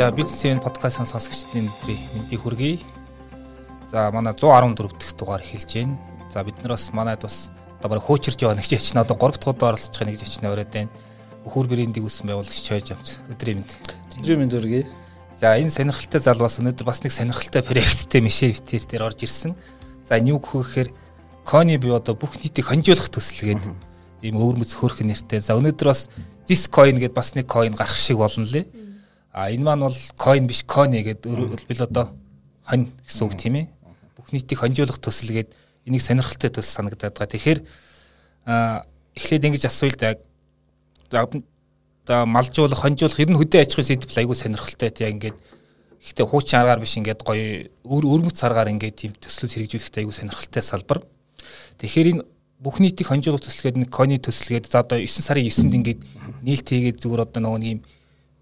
За бизнесийн подкастын сонсогчдын мэндийг хүргэе. За манай 114 дахь дугаар эхэлж байна. За бид нар бас манайд бас одоо бараг хөөчөрж яваа ч ячна одоо 3 дахь удаа оролцож байгаа ч ячна өрөөд байна. Өхөр брэндийг үүсгэн байгуулагч чойж амц. Өдрийн мэнд. Өдрийн мэнд хүргэе. За энэ сонирхолтой залваас өнөөдөр бас нэг сонирхолтой проекттэй Мишель Витер дээр орж ирсэн. За энэ юу гэхээр Кони би одоо бүх нийтийг хонжуулах төсөл гэдэг ийм өвөрмөц хөрх нэртэй. За өнөөдөр бас this coin гэдээ бас нэг coin гарах шиг болно лээ. А энэ маань бол coin биш coin гэдэг бил одоо хонь гэсэн үг тийм ээ. Бүх нийтийг хонжуулах төсөл гэдэг энийг сонирхолтой төсөл санагдаад байгаа. Тэгэхээр эхлээд ингэж асууя л да. За малжуулах, хонжуулах ер нь хөдөө аж ахуйн сэдв айгүй сонирхолтой тийм ингээд Гэхдээ хуучин аргаар биш ингээд гоё өр өрмөц аргаар ингээд тийм төслүүд хэрэгжүүлэхдээ айгүй сонирхолтой салбар. Тэгэхээр энэ бүх нийтийг хонжуулах төслгээд нэг кони төслгээд за одоо 9 сарын 9-нд ингээд нээлт хийгээд зүгээр одоо нөгөө нэг юм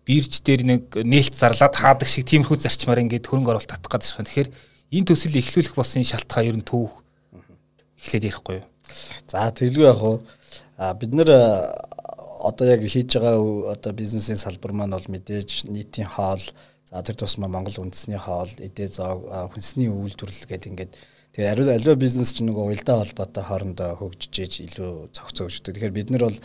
бирж дээр нэг нээлт зарлаад хаадаг шиг тиймэрхүү зарчмаар ингээд хөрөнгө оруулалт татах гэдэг шиг. Тэгэхээр энэ төслийг эхлүүлэх болсон шалтгаан ер нь түүх эхлээд ярихгүй юу? За тэглгүй яг уу бид нэр одоо яг хийж байгаа одоо бизнесийн салбар маань бол мэдээж нийтийн хоол за тэр тусмаа Монгол үндэсний хоол, эдээ зоог, хүнсний үйлдвэрлэл гэдэг ингээд Тэгээ ариун аливаа бизнес ч нөгөө уялдаа холбоотой хоорондоо хөгжиж ээж илүү цогцоо өгчдөг. Тэгэхээр бид нар бол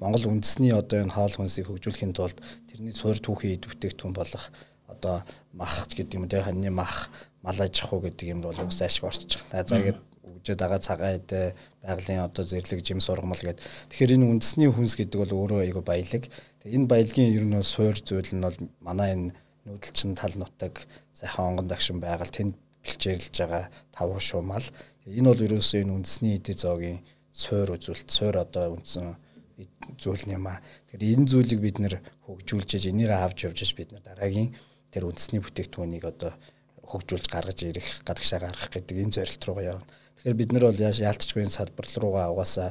Монгол үндэсний одоо энэ хаал хүнсийг хөгжүүлэхийн тулд тэрний түүхийн эд бүтээгдэхүүн болох одоо мах гэдэг юм тий ханьны мах, мал аж ахуй гэдэг юм бол уус ашиг орчиж байгаа. За ингээд үгжээд байгаа цагаан эдэ байгалийн одоо зэрлэг жим сургамал гэдэг. Тэгэхээр энэ үндэсний хүнс гэдэг бол өөрөө айгүй баялаг. Энэ баялагын ер нь суурь зүйл нь бол манай энэ нүүдэлчин тал нутаг сайхан онгон дагшин байгаль тэнд бэлчээрлж байгаа тав шуумал. Энэ бол ерөөсөө энэ үндэсний эдийн зоогийн суур үзүүлэлт, суур одоо үндсэн зүйл юм аа. Тэгэхээр энэ зүйлийг бид нэр хөгжүүлж, энийг авч явж бид нар дараагийн тэр үндэсний бүтээгдэхүүнийг одоо хөгжүүлж гаргаж ирэх, гадагшаа гаргах гэдэг энэ зорилт руугаа явна. Тэгэхээр бид нар бол яалтчгүй энэ салбар руугаа угаасаа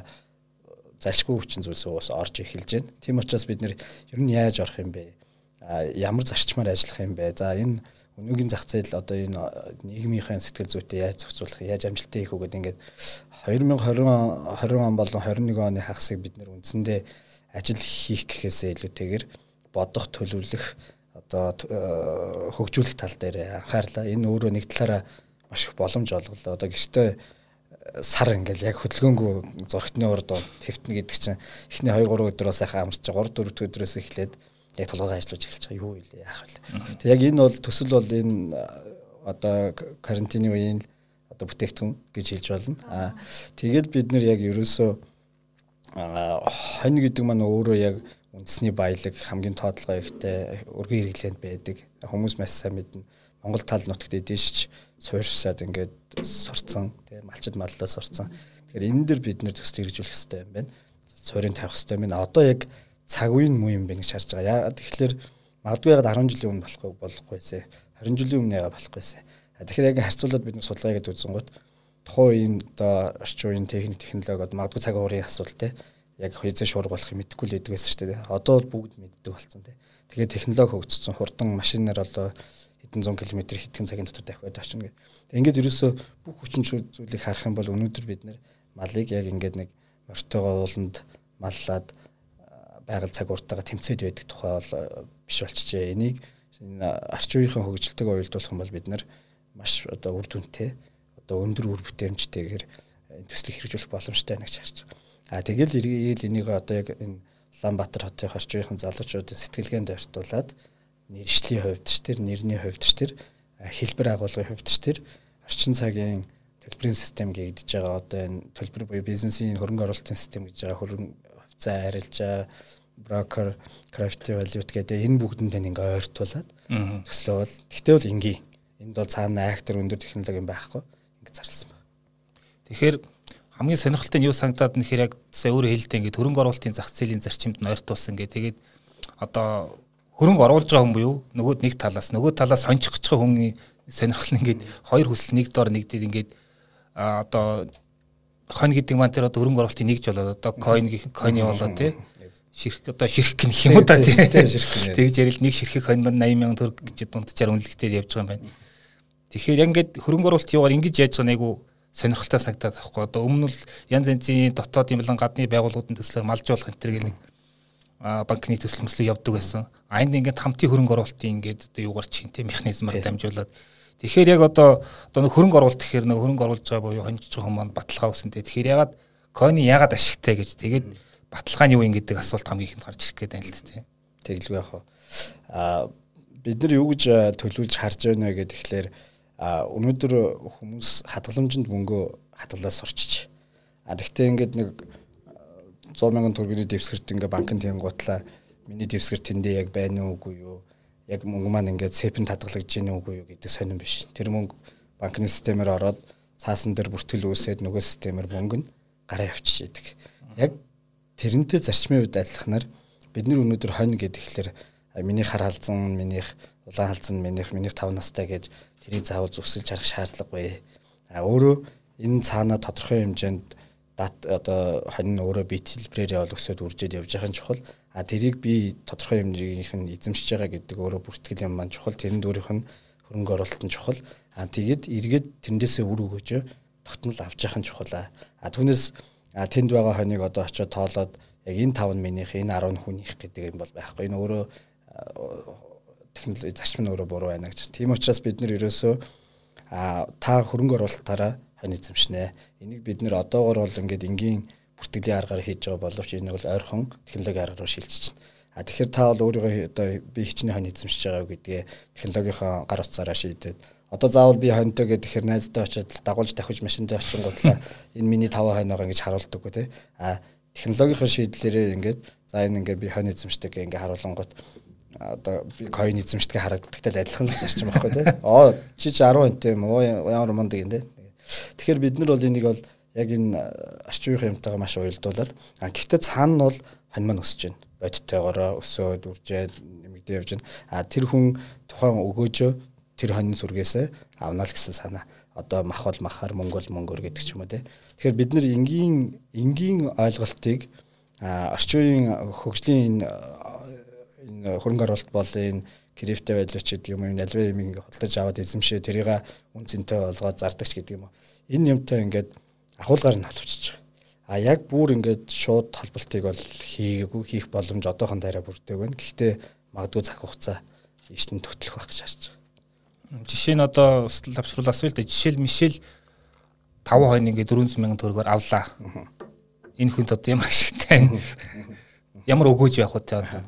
залшгүй хүчин зүйлсээ бас орж эхэлж байна. Тийм учраас бид нэр ер нь яаж орох юм бэ? А ямар зарчмаар ажиллах юм бэ? За энэ өнөөгийн зах зээл одоо энэ нийгмийнхээ сэтгэл зүйтэй яаж зохицуулах яаж амжилттай хийх үгээд ингээд 2020 20 он болон 21 оны хагасыг бид нэр үндсэндээ ажил хийх гэхээсээ илүүтэйгээр бодох төлөвлөх одоо э, хөгжүүлэх тал дээр анхаарлаа. Энэ өөрөө нэг талаараа маш их боломж олголоо. Одоо гэртээ сар ингээл яг хөдөлгөөнгүй зургтны урд твтнэ гэдэг чинь эхний 2 3 өдөр бас сайхан амарч 3 4 өдрөөс эхлээд яг толгойгоо ажиллаж эхэлж байгаа юу вэ яах вэ. Тэг яг энэ бол төсөл бол энэ одоо карантины үеийн одоо бүтээгдэхүүн гэж хэлж болно. Аа тэгээд бид нэр яг ерөөсөө хонь гэдэг маань өөрөө яг үндэсний баялаг хамгийн тоотлогоо ихтэй өргөн хэрэглээнд байдаг. Хүмүүс маш сайн мэднэ. Монгол тал нутагт эдээшч суурьшаад ингээд сурцсан тийм малчид маллаа сурцсан. Тэгэхээр энэ дэр бид нэр төсөл хэрэгжүүлэх хэрэгтэй юм байна. Суурийг тавих хэрэгтэй юм. Одоо яг цаг үеийн муу юм бэ гэж харж байгаа. Яагаад тэгэхээр магадгүй ягаад 10 жилийн өмнө болохгүй болохгүйсэ. 20 жилийн өмнө яагаад болохгүйсэ. Тэгэхээр яг харьцуулаад бид нар судалгаа гэдэг үзэнгүүт тухайн үеийн одоо орчин үеийн техник технологиуд магадгүй цаг уурын асуудал те яг хязгаар шуургуулах юм мэдэхгүй л байдаг байсан шүү дээ. Одоо бол бүгд мэддэг болсон те. Тэгэхээр технологи хөгжсөн хурдан машинаар одоо хэдэн зуун километр хэдхэн цагийн дотор дахиад очно гэх. Тэг ингээд ерөөсөө бүх хүчин зүйлийг харах юм бол өнөөдөр бид нэр малыг яг ингээд нэг мортойгоо ууланд маллаад байгаль цаг уртаага тэмцээд байдаг тухай бол э, биш болчихжээ. Энийг энэ арчин үеийнхэн хөгжилтэйг уялдуулах юм бол бид нар маш одоо үр дүнтэй одоо өндөр үр бүтээмжтэйгээр энэ төслийг хэрэгжүүлэх боломжтой байна гэж харж байгаа. А тэгэл эргээл энийг одоо яг энэ Улаанбаатар хотын орчин үеийнхэн залуучуудын сэтгэлгээнд ойртуулад нэршлийн хувьд ч тэр нэрний хувьд ч тэр хэлбэр агуулгын хувьд ч тэр орчин цагийн төлбөрийн систем гэгдэж байгаа одоо энэ төлбөр буюу бизнесийн хөрөнгө оруулалтын систем гэж байгаа хөрөнгө хувьцаа арилжаа брокер, crypto valuta гэдэг энэ бүгдэнд ингээ ойртуулад төслөөл. Гэхдээ бол ингийн. Энд бол цаана актер өндөр технологи юм байхгүй. Ингээ зарласан байна. Тэгэхээр хамгийн сонирхолтой нь юу санагдаад нэхэр яг сая өөрөө хэлдэг ингээ хөрөнгө оруулалтын зах зээлийн зарчимд нь ойртуулсан гэ. Тэгээд одоо хөрөнгө оруулж байгаа хүн буюу нөгөөд нэг талаас нөгөө талаас хончих гэж байгаа хүний сонирхол нь ингээ хоёр хүсэл нэг дор нэгдээд ингээ одоо хонь гэдэг маань тэр одоо хөрөнгө оруулалтын нэгж болоод одоо coin coin болоо тий ширхэг одоо ширхэг гэх юм уу та тийм тэгж ярил нэг ширхэг 80 мянган төгрөг гэж дунджаар үнэлэгтэй явж байгаа юм байна. Тэгэхээр яг ингээд хөрөнгө оруулалт юугаар ингэж яаж байгаа нэг сонирхолтой санагдаад байхгүй одоо өмнө нь янз янзын дотоод юм гадны байгууллагуудын төслөөр малж болох энэ төр гэл нэг банкны төсөлмөслөг явдаг байсан. А энд ингээд хамтын хөрөнгө оруулалтын ингээд одоо юугаар чинтэй механизмаар дамжуулаад тэгэхээр яг одоо одоо нэг хөрөнгө оруулалт гэхээр нэг хөрөнгө оруулж байгаа буюу хонжиж байгаа хүмүүс баталгаа үүсэнтэй. Тэгэхээр ягаад коины ягаад ашигтай гэж тэгээд баталгаа нь юу юм гэдэг асуулт хамгийн ихэнд гарч ирэх гэдэг юм л тийм. Тэглгүй яах вэ? А бид нар юу гэж төлөвлөж харж байна гэдэг тэгэхээр өнөөдөр хүмүүс хадгаламжинд мөнгөө хадгалаас сурчиж. А тэгтээ ингээд нэг 100 мянган төгрөгийн дэвсгэрт ингээ банкнд тэнгуутлаа миний дэвсгэр тэндээ яг байна уугүй юу? Яг мөнгө маань ингээд цепэн татгалагдж гин үгүй юу гэдэг сонирн биш. Тэр мөнгө банкны системээр ороод цаасан дээр бүртгэл үүсээд нөгөө системээр мөнгө нь гараа явчих идэг. Яг тэрнтэй зарчмын үед адилханаар бид нар өнөөдөр хонь гэдэгээр миний хар халзан, минийх улаан халзан, минийх минийх 5 настай гэж тэрийг заавал зүсэлж харах шаардлагагүй. А өөрөө энэ цаана тодорхой хэмжээнд дат одоо хонь нь өөрөө бит хэлбрээрээ бол өсөд үржээд явж байгаа нь чухал. А тэрийг би тодорхой хэмжээгийнх нь эзэмшиж байгаа гэдэг өөрөө бүртгэл юм маань чухал. Тэрэнд өөрийнх нь хөрөнгө оруулалт нь чухал. А тэгээд эргээд тэндээсээ үр өгөөж тогтмол авч явах нь чухал. А түүнээс тэнд байгаа хоньыг одоо очиод тоолоод яг энэ 5 минийх энэ 10 хүнийх гэдэг юм бол байхгүй. Энэ өөрөө технологи зарчим нь өөрөө буруу байна гэж. Тийм учраас бид нэр ерөөсөө та хөрөнгө оруулалтаараа хонь эзэмшнэ. Энийг бид нэр одоогор бол ингээд энгийн бүртгэлийн аргаар хийж байгаа боловч энийг бол ойрхон технологийн аргаар шилжиж байна. А тэгэхээр та бол өөрийгөө одоо би хичнээн хонь эзэмшиж байгаа гэдгээ технологийнхаа гар утсаараа шийдээд одоо заавал би хоньтой гэдэг тэгэхээр найзтай очиод дагуулж давхиж машиндаа очингуудлаа энэ миний 5 хонь байгаа гэж харуулдаггүй тий. А технологийн шийдлэрээ ингээд за энэ ингээд би хонь эзэмшдэг ингээд харуулангууд одоо би coin эзэмшдэг харагддагтай л адилхан зарчим байхгүй тий. Оо чи чи 10 хоньтой юм уу ямар мундаг юм тий. Тэгэхээр бид нар бол энийг бол яг энэ арчин үеийн юмтайгаа маш уялдуулаад а гэхдээ цаана нь бол хань маань өсөж байна. Бодиттойгоороо өсөөд үржээд нэмэгдээ явж байна. А тэр хүн тухайн өгөөжөө тэр хоньны сүргээсээ авна л гэсэн санаа. Одоо мах бол махаар мөнгө бол мөнгөөр гэдэг ч юм уу те. Тэгэхээр бид нар энгийн энгийн ойлголтыг орчин үеийн хөгжлийн энэ хөрөнгө оруулалт болон энэ крипто байлууч гэдэг юм уу альва юм ингээ хөдөлж аваад эзэмшээ тэрийг үн цэнтэй болгоод зардагч гэдэг юм. Энэ юмтай ингээд ахуулгаар нь холбочиж байгаа. А яг бүр ингээд шууд толболтыг бол хийгээгүй хийх боломж одоохон дараа бүрдэг байна. Гэхдээ магадгүй цаг хугацаа ийшнэ төтлөх байх гэж харж байгаа. Жишээ нь одоо лавшруулаас л да жишээл мишэл 5 хойно ингээд 400 сая төгрөгөөр авлаа. Энэ хүнд одоо ямар ашигтай ямар өгөөж явах вэ одоо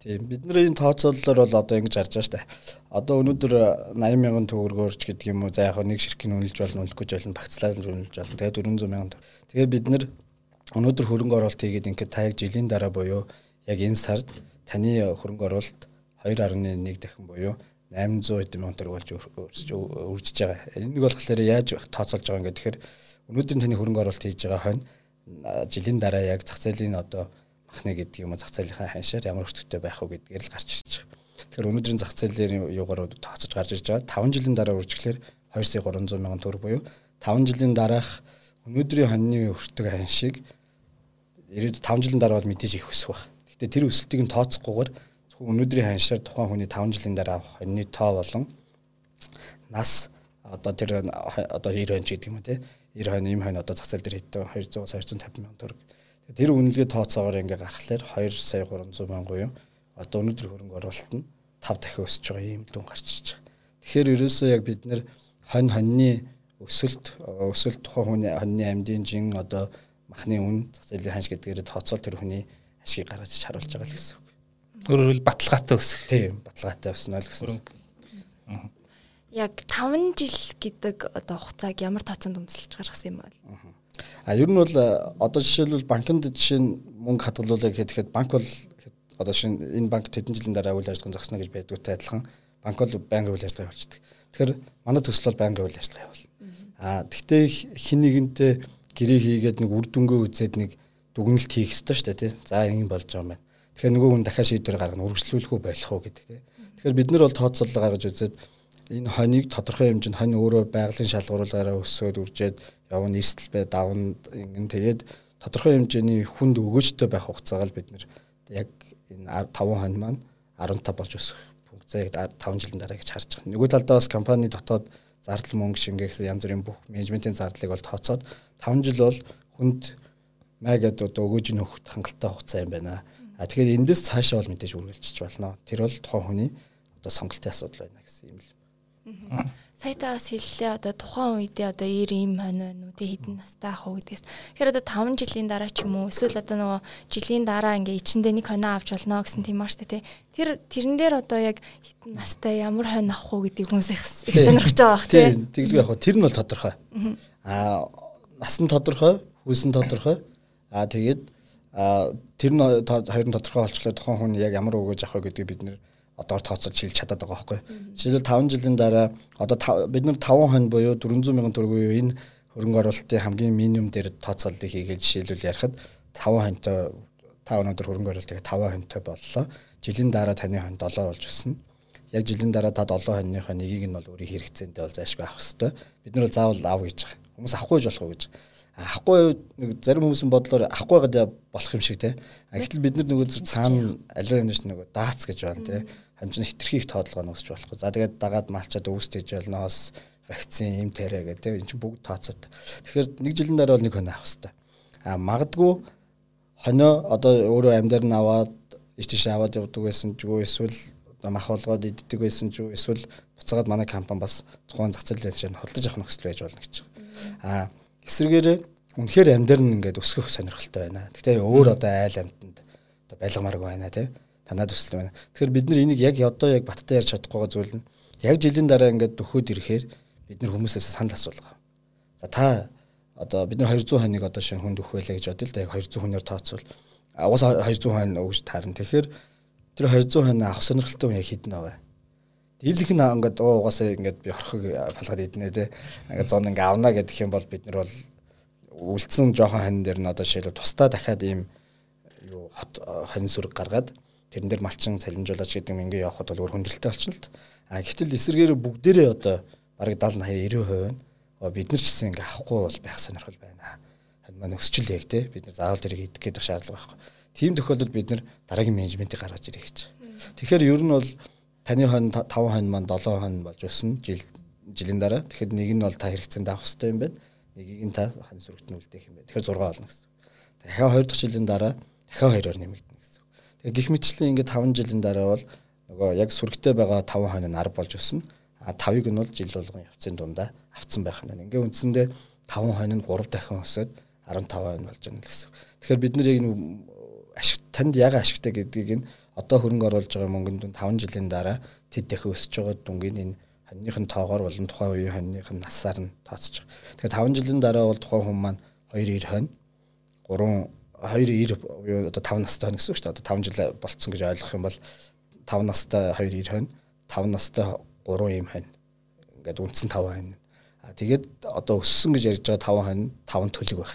Тийм бидний тооцоололоор бол одоо ингэж харж байгаа дээ. Одоо өнөөдөр 80 мянган төгрөгөөр ч гэдэг юм уу за яг нэг ширхгийн үнэлж болно үнэлэхгүй ч болно багцлаад үнэлж болно. Тэгээд 400 мянган төгрөг. Тэгээд бид нэр өнөөдөр хөрөнгө оруулалт хийгээд ингээд та яг жилийн дараа буюу яг энэ сард таны хөрөнгө оруулалт 2.1 дахин буюу 800 хэдэн мянган төгрөг болж үржиж байгаа. Энийг болохоор яаж тооцоолж байгаа юм гэхээр өнөөдөр таны хөрөнгө оруулалт хийж байгаа хонь жилийн дараа яг зах зээлийн одоо махны гэдэг юм зах зээлийнхаа ханшаар ямар өртөгтэй байх вэ гэдгээр л гарч ирж байгаа. Тэгэхээр өнөөдрийн зах зээлийн юугаар тооцож гарч ирж байгаа. 5 жилийн дараа үржиглэр 2 сая 300 мянган төгрөг буюу 5 жилийн дараах өнөөдрийн хоньны өртөг ханшийг ирээд 5 жилийн дараа бол мэдээж их өсөх баг. Гэхдээ тэр өсөлтийг нь тооцохгүйгээр өнөөдрийн ханшаар тухайн хүний 5 жилийн дараа авах хоньны тоо болон нас одоо тэр одоо 90 хонь гэдэг юм уу те 90 хонь им хонь одоо зах зээл дээр хэдэн 200 250 мянган төгрөг Тэр үнэлгээ тооцоогоор ингээ гаргахлаар 2 сая 300 мянган юу одоо өнөөдөр хөрөнгө оруулалт нь 5 дахин өсөж байгаа юм дүн гарч ирж байгаа. Тэгэхээр ерөөсөө яг бид нэр хонь хоньны өсөлт өсөлт тухайн хүний хоньны амьдын жин одоо махны үн зах зээлийн ханш гэдгээр тооцоол тэр хүний ашиг гаргаж харуулж байгаа л гэсэн. Өөрөөр хэлбэл баталгаатай өсөх. Тийм, баталгаатай өснө л гэсэн. Яг 5 жил гэдэг одоо хугацааг ямар тооцоонд үндэслэж гаргасан юм бол? А ер нь бол э, одоо жишээлбэл банкнд жишээ нь мөнгө хадгалуулъя гэхэд банк бол одоо шин энэ банк хэдэн жилийн дараа үйл ажиллагаа зогсно гэж байдгүйтэй адилхан банк бол байнгын үйл ажиллагаа явуулдаг. Тэгэхээр манай төсөл бол байнгын үйл ажиллагаа явуул. А тэгтээ хин нэгэнтэй гэрээ хийгээд нэг үр дүнгээ үзээд нэг дүгнэлт хийх ёстой шүү дээ тий. За ингэ болж байгаа юм байна. Тэгэхээр нөгөө хүн дахиад шийдвэр гаргана үргэлжлүүлэх үү байх уу гэдэг тий. Тэгэхээр бид нар бол тооцоолол гаргаж үзээд энэ хонийг тодорхой хэмжээнд хонь өөрөө байгалийн шалгууруулаараа өсөөд үржээд явна эрсдэл бай давна ингэн тэгээд тодорхой хэмжээний хүнд өгөөжтэй байх хугацаагаар бид нэр яг энэ 5 хонь маань 15 болж өсөх функцийг 5 жилийн дараа гэж харж байгаа. Нөгөө талдаа бас компани дотоод зардал мөнгө шингээ гэсэн янз бүрийн бүх менежментийн зардлыг бол тооцоод 5 жил бол хүнд маягаад одоо өгөөж нөхөх хангалттай хугацаа юм байна. А тэгэхээр эндээс цаашаа бол мэдээж үргэлжлэж болно. Тэр бол тухайн хүний одоо сонголтын асуудал байна гэсэн юм л. Сая та бас хэллээ одоо тухайн үедээ одоо 90 им хань байна уу тэг хідэн настай ах уу гэдгээс. Тэгэхээр одоо 5 жилийн дараа ч юм уу эсвэл одоо нөгөө жилийн дараа ингээ ичэндээ нэг хоноо авч болно гэсэн тийм аа штэ тий. Тэр тэрэн дээр одоо яг хідэн настай ямар хонь авах уу гэдгийг хүмүүс их сонирхож байгаа бах тий. Тэгэлгүй яг тэр нь бол тодорхой. Аа нас нь тодорхой, хүйс нь тодорхой. Аа тэгээд тэр нь хоёр нь тодорхой болчихлоо тухайн хүн яг ямар өгөөж авах вэ гэдгийг бид нэр одоор тооцоод шилж чадаад байгаа байхгүй. Жишээлбэл 5 жилийн дараа одоо бид нар 5 хон буюу 400 мянган төгрөг буюу энэ хөрөнгө оруулалтын хамгийн минимум дээр тооцооллыг хийгээл жишээлбэл ярихад 5 хонтой 5 өнөөдөр хөрөнгө оруулалтыг 5 хонтой боллоо. Жилийн дараа таны хон 7 болж өснө. Яг жилийн дараа та 7 хоньныхоо нэгийг нь бол өөрийн хэрэгцээндээ бол зайлшгүй авах хэрэгтэй. Бид нар заавал ав гэж байгаа. Хүмүүс авахгүй гэж болох уу гэж авахгүй нэг зарим хүмүүсийн бодлоор авахгүй гадаа болох юм шиг те. Гэтэл бид нар нөгөө цаана аливаа юмш нөгөө даац гэж байна те. Хамжин хитрхийг тоодлого нөсч болохгүй. За тэгээд дагаад малчаад өвсдөж болноос вакцин им тэрэ гэдэг те. Энд чинь бүгд тооцоод. Тэгэхээр нэг жилийн дараа бол нэг хонь авах хэрэгтэй. А магадгүй хонио одоо өөрөө амьдар нь аваад иш тийш аваад явдаг байсан ч үгүй эсвэл мах болгоод иддэг байсан ч үгүй эсвэл буцаагаад манай компани бас тухайн зах зээлийн шинэ худалдаж авах нөхцөл байж болно гэж. А эсвэргээр үнэхээр амьдрал нь ингээд өсгөх сонирхолтой байна. Гэхдээ өөр одоо айл амьтанд одоо байлгамаарг байна тий. Танад төсөл байна. Тэгэхээр бид нар энийг яг одоо яг баттай ярьж чадахгүй байгаа зүйл нь яг жилийн дараа ингээд дөхөөд ирэхээр бид нар хүмүүсээс санал асуулгаа. За та одоо бид нар 200 хоног одоо шинэ хүнд өгөхвэлээ гэж бодъё л да яг 200 хүнээр тооцвол угаас 200 хон өгж таарна. Тэгэхээр тэр 200 хон авах сонирхолтой хүн яг хідэн аваа. Дийлэх нь ингээд угаасаа ингээд би хорхог фалгаад иднэ те. Ингээд зон ингээд авна гэдэг юм бол бид нар бол үлдсэн жоохон хань дээр нь одоо жишээлбэл тусдаа дахиад ийм юу хот хонь сүрэг гаргаад тэрэн дээр малчин цалинжуулаач гэдэг юм ингээд явахд бол өөр хүндрэлтэй болчихно л. А гэтэл эсэргээр бүгдээрээ одоо бараг 70 80 90% нь бид нар ч гэсэн ингээд авахгүй бол байх сонирхол байна. Хань маань өсчл яг те бид нар заавал тэрийг идэх гэдэг шаардлага байхгүй. Тийм тохиолдолд бид нар дараагийн менежментийг гаргаж ирэх гэж. Тэгэхээр ер нь бол таны хон 5 хон маань 7 хон болж өснө жил жилийн дараа. Тэгэхэд нэг нь бол та хэрэгцээнд авах хэрэгтэй юм байна. Нэгийг нь та хон сүрэгт нь үлдээх юм байна. Тэгэхээр 6 болно гэсэн. Дахиад 2 дахь жилийн дараа дахиад 2-оор нэмэгдэнэ гэсэн. Тэгээ гих мэтчлэн ингээд 5 жилийн дараа бол нөгөө яг сүрэгтэй байгаа 5 хон нь 10 болж өснө. А 5-ыг нь бол жил болгон явцын дундаа авцсан байх юм байна. Ингээ үндсэндээ 5 хон нь 3 дахин өсөд 15 хон болж байна гэсэн. Тэгэхээр бид нэр яг ашиг танд яг ашигтай гэдгийг нь одоо хөрөнгө оруулж байгаа мөнгөнд 5 жилийн дараа тэд дахин өсөж байгаа дүнгийн энэ хоньныхын тоогоор болон тухайн үеийн хоньныхын насаар нь тооцож байгаа. Тэгэхээр 5 жилийн дараа бол тухайн хүн маань 2 90 хонь 3 2 90 одоо 5 настай хонь гэсэн үг шүү дээ. Одоо 5 жил болцсон гэж ойлгох юм бол 5 настай 2 90 хонь 5 настай 3 им хонь ингээд үндсэн 5 хонь. А тэгээд одоо өссөн гэж ярьж байгаа 5 хонь 5 төлөг байх.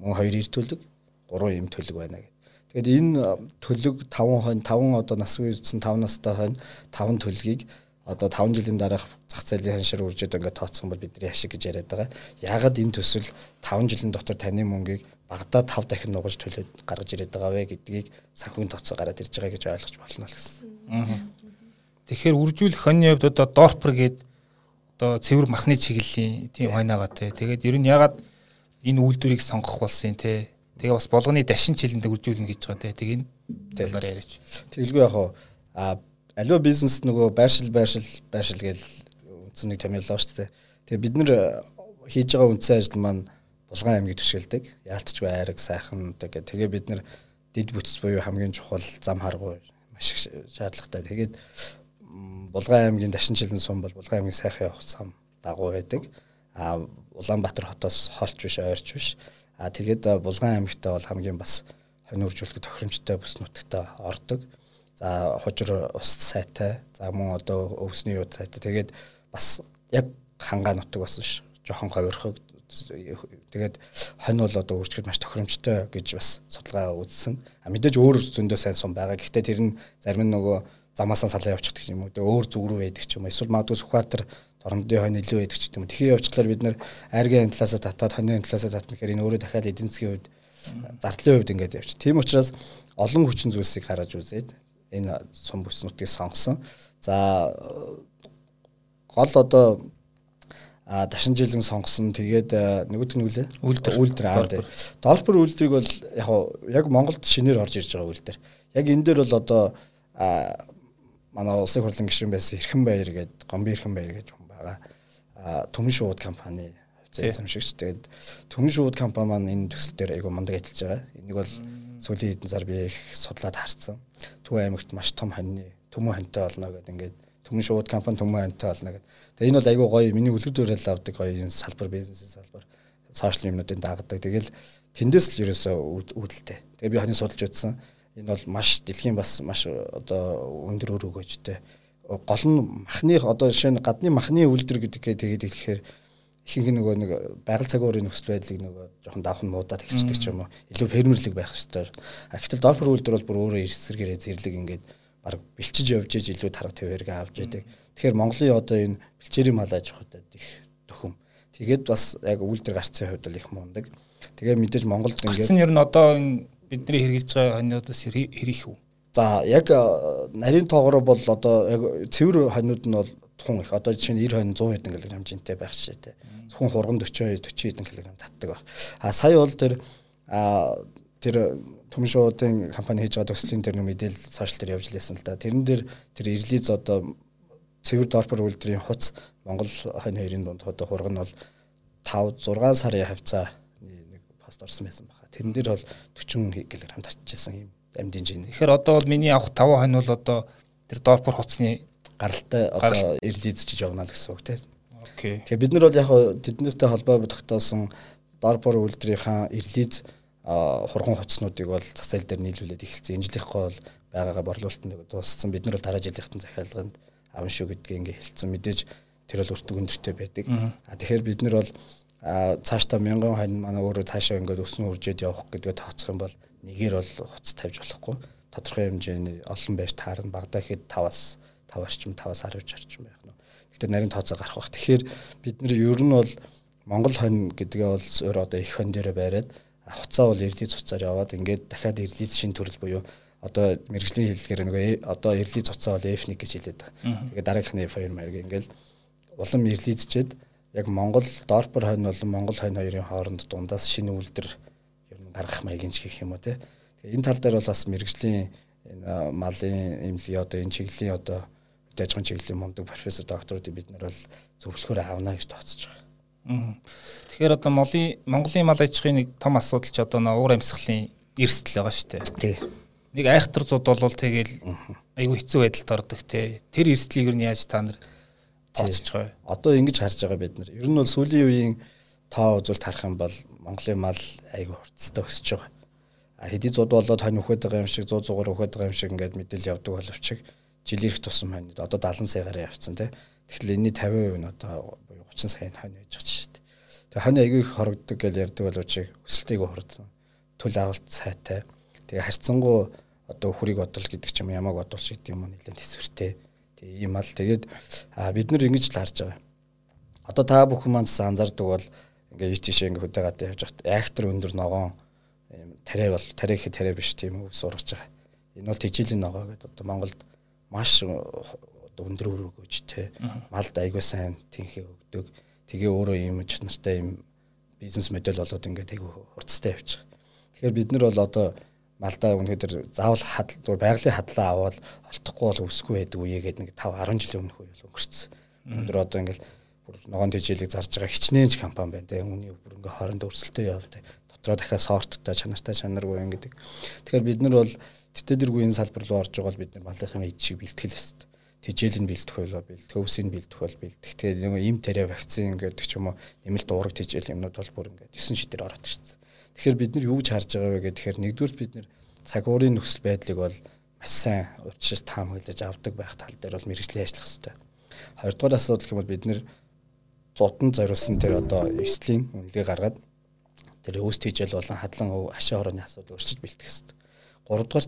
Мөн 2 90 төлөг 3 им төлөг байна гэх. Тэгээд энэ төлөг 5 хонь 5 одоо насгүй үдсэн 5 настай хонь 5 төлгийг одоо 5 жилийн дараах зах зээлийн ханшаар үржээд ингээд тооцсон бол бидний ашиг гэж яриад байгаа. Яагаад энэ төсөл 5 жилийн дотор таны мөнгийг багадаа 5 дахин нугаж төлөөд гаргаж ирээд байгаа вэ гэдгийг санхүүгийн тооцоо гараад ирж байгаа гэж ойлгож болно л гэсэн. Тэгэхээр үржүүлэх хоньны хувьд одоо дорпер гээд одоо цэвэр махны чиглэлийн тийм хойнаага те. Тэгээд ер нь ягаад энэ үйлдвэрийг сонгох болсон те Тэгээ бас болгоны дашин чилэндээ үржүүлнэ гэж байгаа те. Тийг талаар яриач. Тэгэлгүй яг аа аливаа бизнес нөгөө байршил байршил байршил гэж үндсэн нэг томьёолоо шүү дээ. Тэгээ бид нэр хийж байгаа үндсэн ажил маань Булган аймгийг төшөөлдөг. Яалтчгүй айраг сайхан тэгээ тэгээ бид нэр дид бүтц буюу хамгийн чухал зам харгуй маш их шаардлагатай. Тэгээд Булган аймгийн дашин жилэн сум бол Булган аймгийн сайхан явах зам дагуу байдаг. А Улаанбаатар хотоос холч биш ойрч биш. А тэгээд Булган аймагтаа бол хамгийн бас хонь үржүүлэх тохиромжтой бүс нутагтаа ордог. За хужир ус сайтай, за мөн одоо өвсний юуд сайтай. Тэгээд бас яг хангаа нутаг бас ш. Жохон ховирхог тэгээд хонь бол одоо өөрчлөлт маш тохиромжтой гэж бас судалгаа үзсэн. А мэдээж өөр зөндөө сайн сум байгаа. Гэхдээ тэр нь зарим нь нөгөө замаасаа салаа явчихдаг юм уу. Өөр зүг рүү байдаг ч юм уу. Эсвэл магадгүй Сүхбаатар орондын хонь илүү байдаг ч юм уу. Тэхий явчихлаар бид нэр айргийн талаасаа татаад хоньны талаасаа татна гэхээр энэ өөрөө дахиад эдийн засгийн хувьд зардлын хувьд ингээд явчих. Тийм учраас олон хүчин зүйлсийг хараж үзээд энэ сум бүс нутгийг сонгосон. За гол одоо а дашин жилэн сонгосон тэгээд нөгөөд нь үлээ үйлдвэр үйлдвэр аа дорпер үйлдвэрийг бол яг яг Монголд шинээр орж ирж байгаа үйлдвэр Яг энэ дээр бол одоо манай улсын хурлын гишүүн байсан Эрхэн баяр гээд Гомби Эрхэн баяр гэж байгаа. Төмөн шууд компани эзэмшигч. Тэгээд Төмөн шууд компани маань энэ төсөл дээр айгу мундаг ажиллаж байгаа. Энийг бол сүүлийн хэдэн сар би их судлаад харсан. Төв аймагт маш том хоньны төмөн хоньтой болно гэдэг ингээд Төмөн шууд компани төмөн хоньтой болно гэдэг. Тэгээд энэ бол айгу гоё миний үлгэр дуурайл авдаг гоё салбар бизнесийн салбар сошиал юмнуудын дагдаг. Тэгэл тэндээс л ерөөсөө үүдэлтэй. Тэгээ би хоньны судалж үзсэн энэ бол маш дэлхийн бас маш одоо өндөр өр өгөөжтэй. Гол нь махны одоо жишээ нь гадны махны үйлдвэр гэдгээ тэгээд хэлэхээр ихэнх нөгөө нэг байгаль цагуурын нөхцөл байдлыг нөгөө жоохон давхан муудаад эхэлчихдэг ч юм уу. Илүү фермерлэг байх хэрэгтэй. А гэтэл дорфор үйлдвэр бол бүр өөрөө эсрэгээрээ зэрлэг ингээд баг бэлчиж явж иж илүү тарга твэргээ авч яадаг. Тэгэхээр Монголын одоо энэ бэлчээрийн мал аж ахуйд их төхөм. Тэгээд бас яг үйлдвэр гарцсан хувьд л их мундаг. Тэгээ мэдээж Монголд ингээд Гарцсан ер нь одоо бидний хэрэгжилж байгаа хоньнуудаас хэрэг үү? За яг нарийн тоогоор бол одоо яг цэвэр хоньнууд нь бол тухайн их одоо жишээ нь 90 хонь 100 хэдэн кг хэмжээтэй байх шээ. Зөвхөн хурган 40 40 хэдэн кг татдаг байх. А сая бол тэр а тэр шуудын компани хийж байгаа төслийн тэр нэг мэдээлэл сошиал дээр явж лээсэн л да. Тэрэн дээр тэр ирлиз одоо цэвэр дорпор үйлдвэрийн хуц Монгол хонь хоёрын дунд одоо хурган бол 5 6 сарын хавцаа нэг пост орсон байсан байна Тэрэн дээр бол 40 кг татчихсан юм амьдын жин. Тэгэхээр одоо бол миний авах 5 хонь бол одоо тэр дорпор хоцны гаралтай одоо эрлизчиж явна л гэсэн үг тийм. Окей. Тэгээ бид нар бол яг тэднэртэй холбоо тогтоосон дорпор үйлдвэрийнхаа эрлиз хурган хоцнуудыг бол зах зээл дээр нийлүүлээд эхэлсэн. Энэ жилийнхээ бол байгаагаа борлуулалтанд дууссан. Бид нар бол дараа жилийнхэн захиалганд аван шүү гэдгийг ингээ хэлсэн. Мэдээж тэр бол өртөг өндөртэй байдаг. А тэгэхээр бид нар бол а цаашдаа мянган хань манай өөрөө цаашаа ингээд өснө үржээд явах гэдгээ тооцох юм бол нэгээр бол хуц тавьж болохгүй тодорхой хэмжээний олон байж таарна багада гэхэд 5-аас 5 орчим 5-аас 10 орчим байх нь. Гэхдээ нарийн тооцоо гарах бах. Тэгэхээр бид нэр ер нь бол Монгол хонь гэдгээ бол өөр одоо их хонь дээр байраад хуцаа бол эрлиз цуцаар яваад ингээд дахиад эрлиз шин төрөл буюу одоо мэрэгжлийн хэллэгээр нөгөө одоо эрлиз цуцаа бол F1 гэж хэлээд байгаа. Тэгээд дараагийнхны F2 маяг ингээд улам эрлизчээд яг Монгол Дорпор хойно болон Монгол хойно хоёрын хооронд дундаас шинэ үйлдвэр ер нь гаргах маягийн ч гэх юм уу те. Тэгээ энэ тал дээр бол бас мэрэгжлийн энэ малын эмнэлгийн одоо энэ чиглэлийн одоо дэжгэн чиглэлийн мундаг профессор докторуудыг бид нар бол зөвлөхөр авна гэж тооцож байгаа. Тэгэхээр одоо Монголын Монголын мал аж ахуйн нэг том асуудал ч одоо уур амьсгалын эрсдэл байгаа шүү дээ. Тий. Нэг айхтар зууд бол тэгэл айгүй хэцүү байдалд ордог те. Тэр эрсдлийг юу яаж та нар байгаа. Одоо ингэж харж байгаа бид нар. Ер нь бол сүүлийн үеийн тоо үзүүлэлт харах юм бол Монголын мал айгүй хурцтай өсөж байгаа. А хэдий зуд болоод хань өгöd байгаа юм шиг 100 100-аар өгöd байгаа юм шиг ингээд мэдээлэл явдаг боловч жил ирэх тусам хань одоо 70 саягаар явцсан тий. Тэгэхээр энэний 50% нь одоо 30 сая хань байж байгаа шүү дээ. Тэгээ хань айгүй их хорогддог гэж ярьдаг боловч өсөлтийг хурдсан. Төл авалт сайтай. Тэгээ харьцангуй одоо өхрийг бодвол гэдэг ч юм ямааг бодвол шиг юм нэлээд төсвөртэй ийм ал тэгээд бид нар ингэж л харж байгаа. Одоо та бүхэн маань анзаардаг бол ингээ ич тийшээ ингээ хөдөөгаатаа явж байхад актер өндөр ногоон тариа бол тариа их тариа биш тийм үү сургаж байгаа. Энэ бол тижээлийн ногоо гэдэг одоо Монголд маш өндөр өрөөгөөж те малд айгуу сайн тэнхээ өгдөг. Тэгээ өөрөө ийм чанартай ийм бизнес модель болоод ингээ айгуу хурцтай явж байгаа. Тэгэхээр бид нар бол одоо малдаа өнөөдөр заавал хадл байгалийн хадлаа аваад олдохгүй бол өсөхгүй байдаг үе гээд нэг 5 10 жилийн өмнөх үе бол өнгөрцсөн. Өнөөдөр одоо ингээл бүр ногоон тэжээлийг зарж байгаа хичнээн ч компани байна те. Үүний бүр ингээ хоорондоо өрсөлдөй явдаг. Дотроо дахиад сорттой чанартай чанаргүй юм гэдэг. Тэгэхээр бид нар бол тэтэдэргүй энэ салбар руу орж байгаа бол бид нар малынхын эд шиг бэлтгэл өст. Тэжээл нь бэлтгэх бол бэлтгэх, өвсийг бэлтгэх бол бэлтгэх. Тэгээд нэг им тариа вакцин гэдэг ч юм уу нэмэлт уураг тэжээл юмнууд бол бүр ингээ 9 шидээр ороод ирсэн. Тэгэхээр бид нар юу гэж харж байгаа вэ гэхээр нэгдүгээр бид нар цаг уурын нөхцөл байдлыг бол маш сайн учир таамаглаж авдаг байх тал дээр бол мэрэгжлийн ажиллах хэрэгтэй. Хоёрдугаар асуудал бол бид нэр зудан зориулсан тэр одоо эслийн үнэлгээ гаргаад тэр өөст хийжэл болон хадлан хашаа хорооны асуудал өрчиж бэлтгэх хэрэгтэй. Гуравдугаар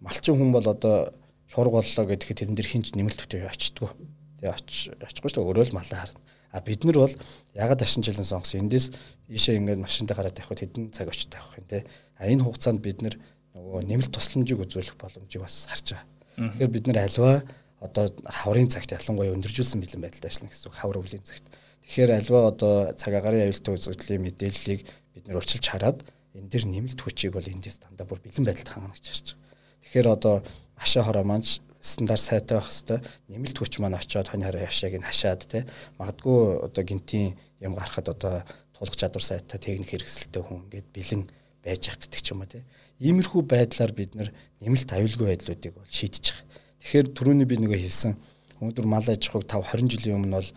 малчин хүн бол одоо шуурга боллоо гэхэд тэрэн дээр хинч нэмэлт төтөй очтдгоо. Тэгээ очих очихгүй шүү дээ өөрөө л малаа харна. А бид нар бол ягаад ашин жилэн сонгосон эндээс ийшээ ингээд машинтай гараад явхад хэдэн цаг очтой авах юм те. А энэ хугацаанд бид нар нөгөө нэмэлт тусламжийг үзүүлэх боломжийг бас харж байгаа. Тэгэхээр бид нар альва одоо хаврын цагт ялангуяа өндөржүүлсэн бэлэн байдалд ажиллана гэсэн үг хавар өвлийн цагт. Тэгэхээр альва одоо цаг агаарын аюултай үзэгдлийн мэдээллийг бид нэр урьдчилж хараад энэ дэр нэмэлт хүчийг бол эндээс дандаа бүр бэлэн байдалд хангана гэж харж байгаа. Тэгэхээр одоо ашаа хороо маань стандарт сайтай байх хэвээр нэмэлт хүч маань очиод хоны хараа яшааг нь хашаад те магадгүй одоо гинтийн юм гарахад одоо тулах чадвар сайтай техник хэрэгсэлтэй хүн ингээд бэлэн байж явах гэдэг ч юм уу те иймэрхүү байдлаар бид нэмэлт аюулгүй байдлуудыг бол шийдэж байгаа. Тэгэхээр түрүүний би нөгөө хэлсэн өнөөдөр мал аж ахуйг 5 20 жилийн өмнө бол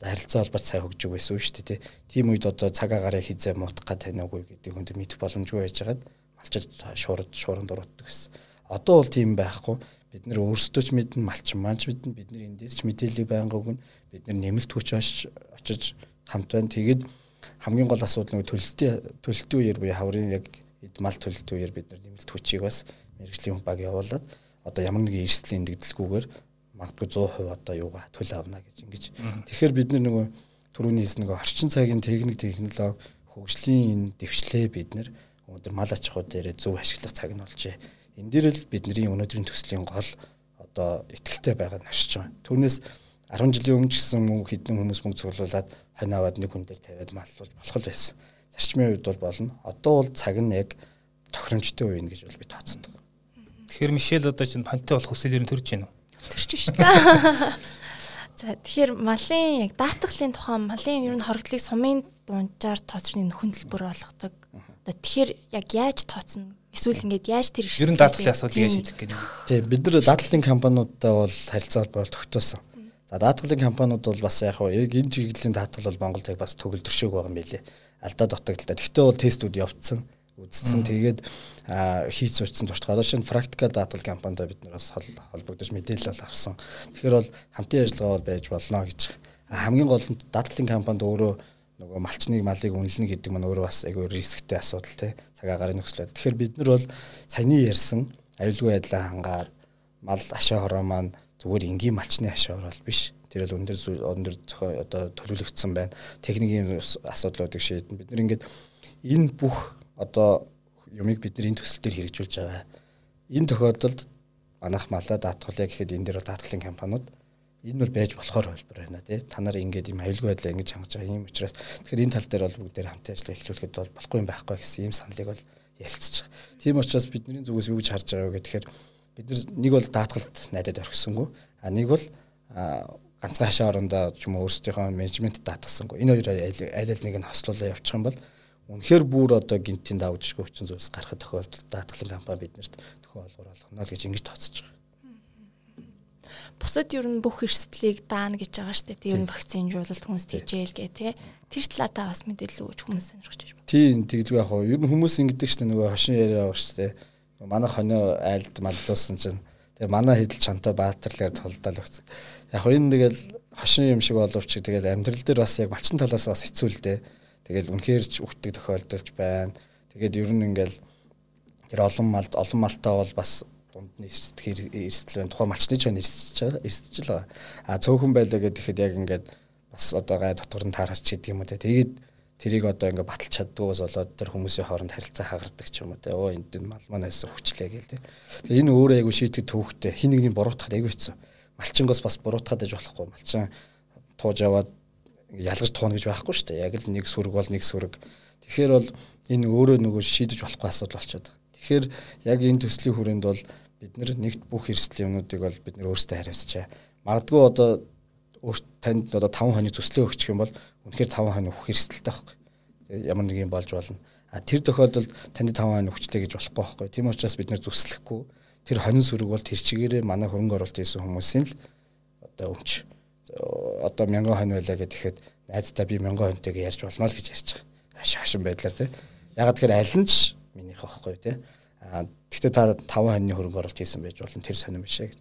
одоо харилцаа холбоот сайн хөгжиж байсан шүү дээ тий. Тийм үед одоо цаг агаараа хизээ муутах гад танаагүй гэдэг хүнд мэдэх боломжгүй байжгаад малчид шуурд шууранд дурууддаг гэсэн. Одоо бол тийм байхгүй. Бид нэр өөрсдөө ч мэднэ, малчин маань ч мэднэ, бид нэр эндээс ч мэдээлэл байнга өгнө. Бид нэр нэмэлт хүч очиж хамт байна. Тэгээд хамгийн гол асуудал нөгөө төлөлтийн төлөлтийн үеэр буюу хаврын яг эд мал төлөлтийн үеэр бид нар нэмэлт хүчийг бас мэрэгжлийн баг явуулаад одоо ямар нэгэн эрсдлийн дэгдэлгүйгээр магадгүй 100% одоо юугаа төлөө авна гэж ингэж. Тэгэхээр бид нар нөгөө түрүүний хэлсэн нөгөө орчин цагийн техник технологи хөгжлийн энэ дэвшлээ бид нар өнөөдөр мал аж ахуй дээр зөв ашиглах цаг нь болжээ энэ дээр л бидний өнөөдрийн төслийн гол одоо ихтгэлтэй байгааг харж байгаа. Түүнээс 10 жилийн өмнө ч гэсэн хэдэн хүмүүс мөнгө цуглуулад хань аваад нэг хүн дээр тавиад маллуулж болох л байсан. Зарчмын үед бол болно. Одоо бол цаг нь яг тохиромжтой үе гэж бол би тооцдог. Тэгэхээр Мишель одоо чинь панте болох хүсэл ер нь төрж байна уу? Төрж шүү дээ. За тэгэхээр малын яг даатгалын тухай малын ер нь хоригдлыг сумын дунджаар тооцрын нөхөн төлбөр болгодог. Одоо тэгэхээр яг яаж тооцно Эсвэл ингээд яаж тэр Ер нь даатгалын асуудлыг яаж шийдэх гэнэ. Тийм бид нар даатгалын компаниудтай бол харилцаа холбоо тогтоосон. За даатгалын компаниуд бол бас яг яг энэ чиглэлийн даатгал бол Монголд яг бас төгөлдршөөг байгаа юм билэ. Алдаа дутагдaltaа. Гэхдээ бол тестүүд явцсан үзсэн. Тэгээд хийц сурцсан туршлагаа. Одоо шинэ практикал даатгал компанитай бид нар бас холбогдож мэдээлэл бол авсан. Тэгэхээр бол хамтын ажиллагаа бол байж болно гэж. Хамгийн гол нь даатгалын компанид өөрөө нөгөө малчныг малыг үнэлнэ гэдэг маань өөрөө бас айгүй рисктэй асуудал те цаг агарын нөхцөл. Тэгэхээр бид нар бол саяны ярьсан аюулгүй байдлаа хангаад мал ашаа хороо маань зүгээр энгийн малчны ашаа хороо биш. Тэр бол өндөр өндөр зохио одоо төлөвлөгдсөн байна. Техникийн асуудлуудыг шийдэн бид нар ингээд энэ бүх одоо юмыг бид нар энэ төсөл дээр хэрэгжүүлж байгаа. Энэ тохиолдолд манайх малаа даатгуулъя гэхэд энэ дээр даатгалын компаниуд энэ бол байж болохоор хөлбөр байна тий. Та нар ингээд юм аюулгүй байдлаа ингэж хангаж байгаа юм учраас тэгэхээр энэ тал дээр бол бүгдээр хамтын ажиллагаа эхлүүлэхэд бол болохгүй юм байхгүй гэсэн ийм саналыг бол байгаа. Тийм учраас бидний зүгээс юу гэж харж байгаа вэ гэхээр бид нэг бол даатгалд найдад орхисонгүй. А нэг бол ганцхан хашаа орондоо ч юм уу өөрсдийнхөө менежмент даатгасангүй энэ хоёр аль аль нэг нь хослуулаа явчих юм бол үнэхээр бүр одоо гинтийн давжшгүй хүчин зүйлс гарахад тохиолдолд даатгалын компани биднэрт төхөө олгор олгоно л гэж ингэж тооцож байгаа бусад ер нь бүх эрсдлийг даана гэж байгаа штэ. Тэр нь вакцинжуулалт хүмүүст хийжээл гэ тэ. Тэр талаатаа бас мэдээлэл өгч хүмүүс сонирхож байна. Тийм тэгэлгүй яг хоо ер нь хүмүүс ингэдэг штэ нөгөө хошин яриа байгаа штэ. Манай хонио айлд маллуулсан чинь тэгээ манай хэдэл чантай баатарлаар толдол өгсөн. Яг энэ тэгэл хошин юм шиг боловч тэгэл амьдрал дээр бас яг малчин талаас бас хэцүү л дээ. Тэгэл үнэхээр ч үхдэг тохиолдолж байна. Тэгээд ер нь ингээл тэр олон малд олон малтаа бол бас дунд нь эрсдэх эрсдэл байна. Тухайн малчны ч байна эрсдэж байгаа. Эрсдэж л байгаа. А цөөхөн байлаа гэхэд яг ингээд бас одоо гай дотор нь таарч гэдэг юм уу те. Тэгээд тэрийг одоо ингээд баталж чаддгүйгээс болоод тэр хүмүүсийн хооронд харилцаа хагардаг ч юм уу те. Оо энд мал манаас хүчлээ гээл те. Тэгээ энэ өөрөө айгу шийтгэх төвхтэй. Хин нэгний буруутахад айгу хэцүү. Малчингоос бас буруутахад аж болохгүй. Малчин тууж яваад ялгаж туuna гэж байхгүй шүү дээ. Яг л нэг сүрэг бол нэг сүрэг. Тэгэхээр бол энэ өөрөө нөгөө шийдэж болохгүй асуудал болчиход байгаа. Тэгэхээр яг энэ төслийн хүрээнд бол бид нэгт бүх эрсдэл юмнуудыг бол бид нар өөрсдөө хариуцчаа. Магадгүй одоо өөрт танд одоо 5 хоног зүслээ өгчих юм бол үнэхээр 5 хоног өгөх эрсдэлтэй байхгүй. Ямар нэг юм болж болно. А тэр тохиолдолд танд 5 хоног өгчтэй гэж болохгүй байхгүй. Тийм учраас бид нар зүслэхгүй. Тэр хонин сүрэг бол тэр чигээрээ манай хөрөнгө оруулалт хийсэн хүмүүсийн л одоо өмч одоо 1000 хонь байлаа гэхэд найздаа би 1000 хоньтойг ярьж болно л гэж ярьж байгаа. Шашин байдлаар тий. Ягаад тэгэхээр аль нь ч минийх байхгүй тий. А Гэхдээ та 5 хоньны хөрөнгө оруулалт хийсэн байж болно тэр сонирм бишээ гэж.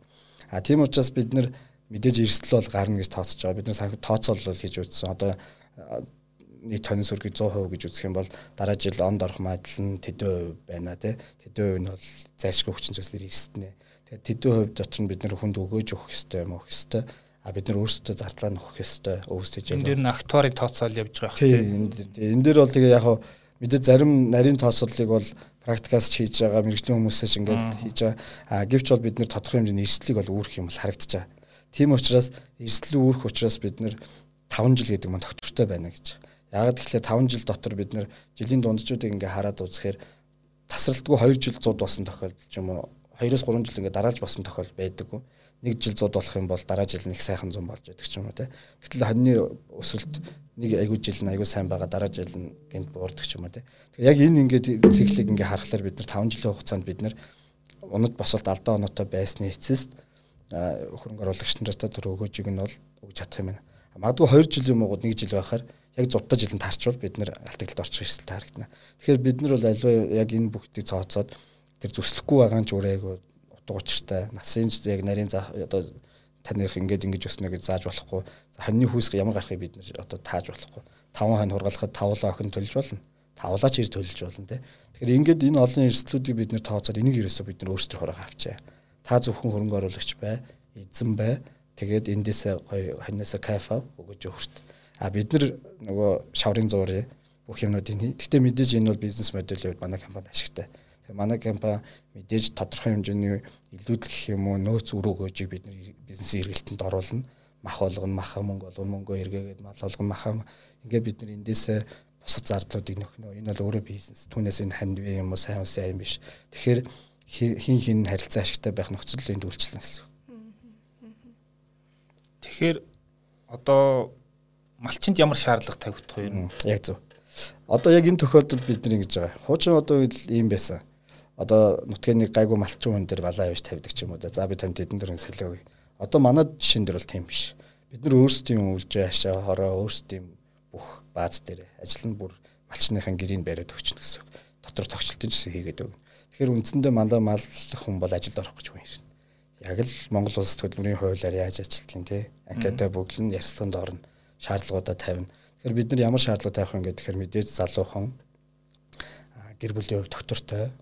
А тийм учраас бид нар мэдээж эрсдэл бол гарна гэж тооцож байгаа. Бид нар санхүү тооцоолол хийж үзсэн. Одоо нийт тонин сүргийг 100% гэж үзэх юм бол дараа жил онд орох магадлал нь хувь байна тий. Тэдэн хувь нь бол зайлшгүй хүчин зүйлсээр эрсдэнэ. Тэгээд тэдэн хувь дотор нь бид нар хүнд өгөөж өгөх ёстой юм өгөх ёстой. А бид нар өөрсдөө зардлаа нөхөх ёстой. Өвсөж яа. Энд дэр нь актуарын тооцоол явж байгаа хэрэг тий. Энэ дээр бол тэгээ яг мэдээ зарим нарийн тооцооллыг бол практикаас ч хийж байгаа мэрэгжлийн хүмүүсээс ингээд хийж байгаа. А гэвч бол бид нэр тодорхой хэмжээний эрсдлийг бол үүрэх юм бол харагдаж байгаа. Тийм учраас эрсдлийг үүрэх учраас бид нэр 5 жил гэдэг маань тогтвортой байна гэж. Яг тэгэхээр 5 жил дотор бид нэр жилийн дунджуудыг ингээ хараад үзэхээр тасралтгүй 2 жил зуд болсон тохиолдол ч юм уу 2-оос 3 жил ингээд дараалж болсон тохиол байдаггүй. Нэг жил 100 болох юм бол дараа жил нэг сайхан 100 болж байдаг ч юм уу те. Гэтэл хоньны өсөлт нэг айгүй жил нь айгүй сайн байгаа дараа жил нь гинт буурдаг ч юм уу те. Тэгэхээр яг энэ ингээд циклийг ингээд харахаар бид нар 5 жилийн хугацаанд бид нар унад босолт алдаа оноотой байсны эцэст хөрөнгө оруулагч нартай төр өгөөжийг нь бол өгж чадах юм байна. Магадгүй 2 жилийн муугууд 1 жил байхаар яг зутаа жилийн таарчвал бид нэр алтгалд орчих эрсдэл таарагдана. Тэгэхээр бид нар бол аливаа яг энэ бүгдийг цооцоод тэр зүслэхгүй байгаа ч өөрөө айгу утга учиртай. Насын яг нарийн одоо таних ингээд ингэж өснө гэж зааж болохгүй. Хоньны хүүсг ямар гарахыг бид нэр одоо тааж болохгүй. Таван хонь хургалахад тавлаа охин төлж болно. Тавлаач ир төлж болно те. Тэгэхээр ингээд энэ олон эрсдлүүдийг бид нэр тооцоод энийг ерөөсөө бид нар өөрсдөө хураа авчаа. Та зөвхөн хөрөнгө оруулагч бай, эзэн бай. Тэгээд эндээсээ гоё хоньносоо кайф ав өгөж өгөрт А бид нар нөгөө шаврын зуурь бүх юмнуудыг хий. Гэхдээ мэдээж энэ бол бизнес моделийн хувьд манай компани ашигтай. Тэгээ манай компани мэдээж тодорхой хэмжээний илүүдэл гэх юм уу нөөц өрөө гөөжийг бид нар бизнесийн эргэлтэнд оруулна. Мах болгоно, маха мөнгө болгоно, мөнгөө эргээгээд мал болгоно, маха ингээд бид нар эндээсээ бусад зардлуудыг нөхнө. Энэ бол өөрөө бизнес. Түүнээс энэ ханд вэ юм уу, сайн сайн юм биш. Тэгэхээр хин хин харилцаа ашигтай байх нөхцөл энд үйлчлэнэ гэсэн. Тэгэхээр одоо малчинд ямар шаардлага тавигдах вэ? Яг зөв. Одоо яг энэ тохиолдолд бид нар ингэж байгаа. Хуучин одоо ийм байсан. Одоо нутгийн нэг гайгүй малчин хүн дээр балаа явж тавьдаг ч юм уу да. За би танд эдэн дөрөв солиогүй. Одоо манай жишээн дээр бол тийм биш. Бид нар өөрсдийн үлжээ хашаа хороо өөрсдийн бүх бааз дээр ажиллана бүр малчныхын гэрийг бариад өгч гэсэн. Дотор тогтчлтын жишээ хийгээд өгнө. Тэгэхээр үндсэндээ мандаа маллах хүн бол ажилд орох гэж хүн юм. Яг л Монгол улс төлбөрийн хуулиар яаж ажилтгийг те анкета бүгд нь ярьцлаганд орно шаардлагуудаа тавина. Тэгэхээр бид нар ямар шаардлага тавих вэ гэхээр мэдээж залуухан гэр бүлийн хувь доктортой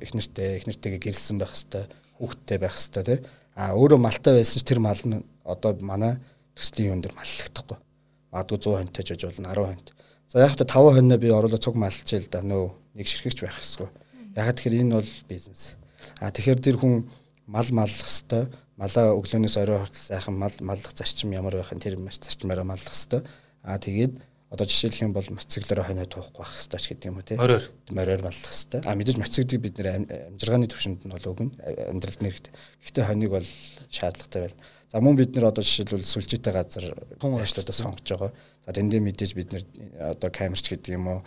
их нэртэй их нэртэйгээ гэрэлсэн байх хэвээр хүүхдтэй байх хэвээр тий. А өөрөө малтай байсан ч тэр мал нь одоо манай төслийн юун дээр маллагдахгүй. Магадгүй 100 хонтой жиж болно 10 хонт. За яг та 5 хоноо би оруулаад цуг малч ил да нөө нэг ширхэгч байх хэвгүй. Яг тэгэхээр энэ бол бизнес. А тэгэхээр тэр хүн мал маллах хэвээр малаа өглөөнөөс орой хүртэл сайхан мал маллах зарчим ямар байх нь тэр маш зарчмаараа маллах хэвээр. Аа тэгээд одоо жишээлх юм бол моцоглороо хойно туухгүй байх хэвээр ч гэдэг юм уу тий. Мороор мороор маллах хэвээр. Аа мэдээж моцогдыг бид нэр амжиргааны төвшөнд нь бол өгнө амьдралд нэрэгтэй. Гэхдээ хоньыг бол шаардлагатай байна. За мөн бид нэр одоо жишээлбэл сүлжээтэй газар хүн ажлуудаа сонгож байгаа. За тэндээ мэдээж бид нэр одоо камерч гэдэг юм уу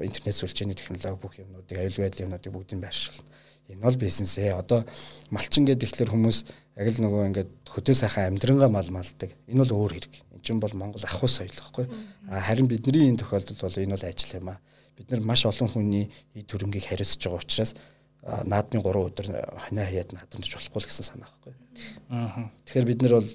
интернет сүлжээний технологи бүх юмнуудыг аюулгүй байдлын юмнуудыг бүгдийг байршуулна Энэ бол бизнес ээ. Одоо малчин гэдэг ихлээр хүмүүс яг л нөгөө ингээд хөтөө сайхан амьдрангаа мал малдаг. Энэ бол өөр хэрэг. Энд чинь бол Монгол ахуй соёл гэхгүй. Харин бидний энэ тохиолдолд бол энэ бол ажил юм а. Бид нар маш олон хүний ий төрөнгийг хариуцж байгаа учраас наадмын 3 өдөр ханаа хаяад наадамдж болохгүй л гэсэн санаа байхгүй. Аа. Тэгэхээр бид нар бол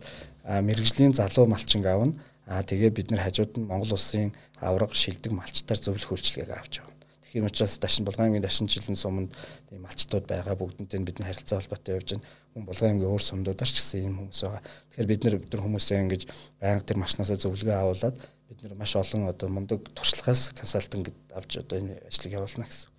мэрэгжлийн залуу малчин аавна. Аа тэгээ бид нар хажууд нь Монгол улсын авраг шилдэг малчтаар зөвлөх үйлчилгээг авч байгаа. Тийм учраас дашин Булгаангийн дашин жилийн суманд тийм малчтууд байгаа бүгднтэй бидний харилцаа холбоотой явж байна. Хүн Булгаангийн өөр сумдуудаар ч гэсэн ийм хүмүүс байгаа. Тэгэхээр бид нар бид нар хүмүүсээ ингэж байнга тэр машинаасаа зөвлөгөө авуулаад бид нар маш олон одоо мундаг туршлагаас консалтинг авч одоо энэ ажлыг явуулна гэсэн.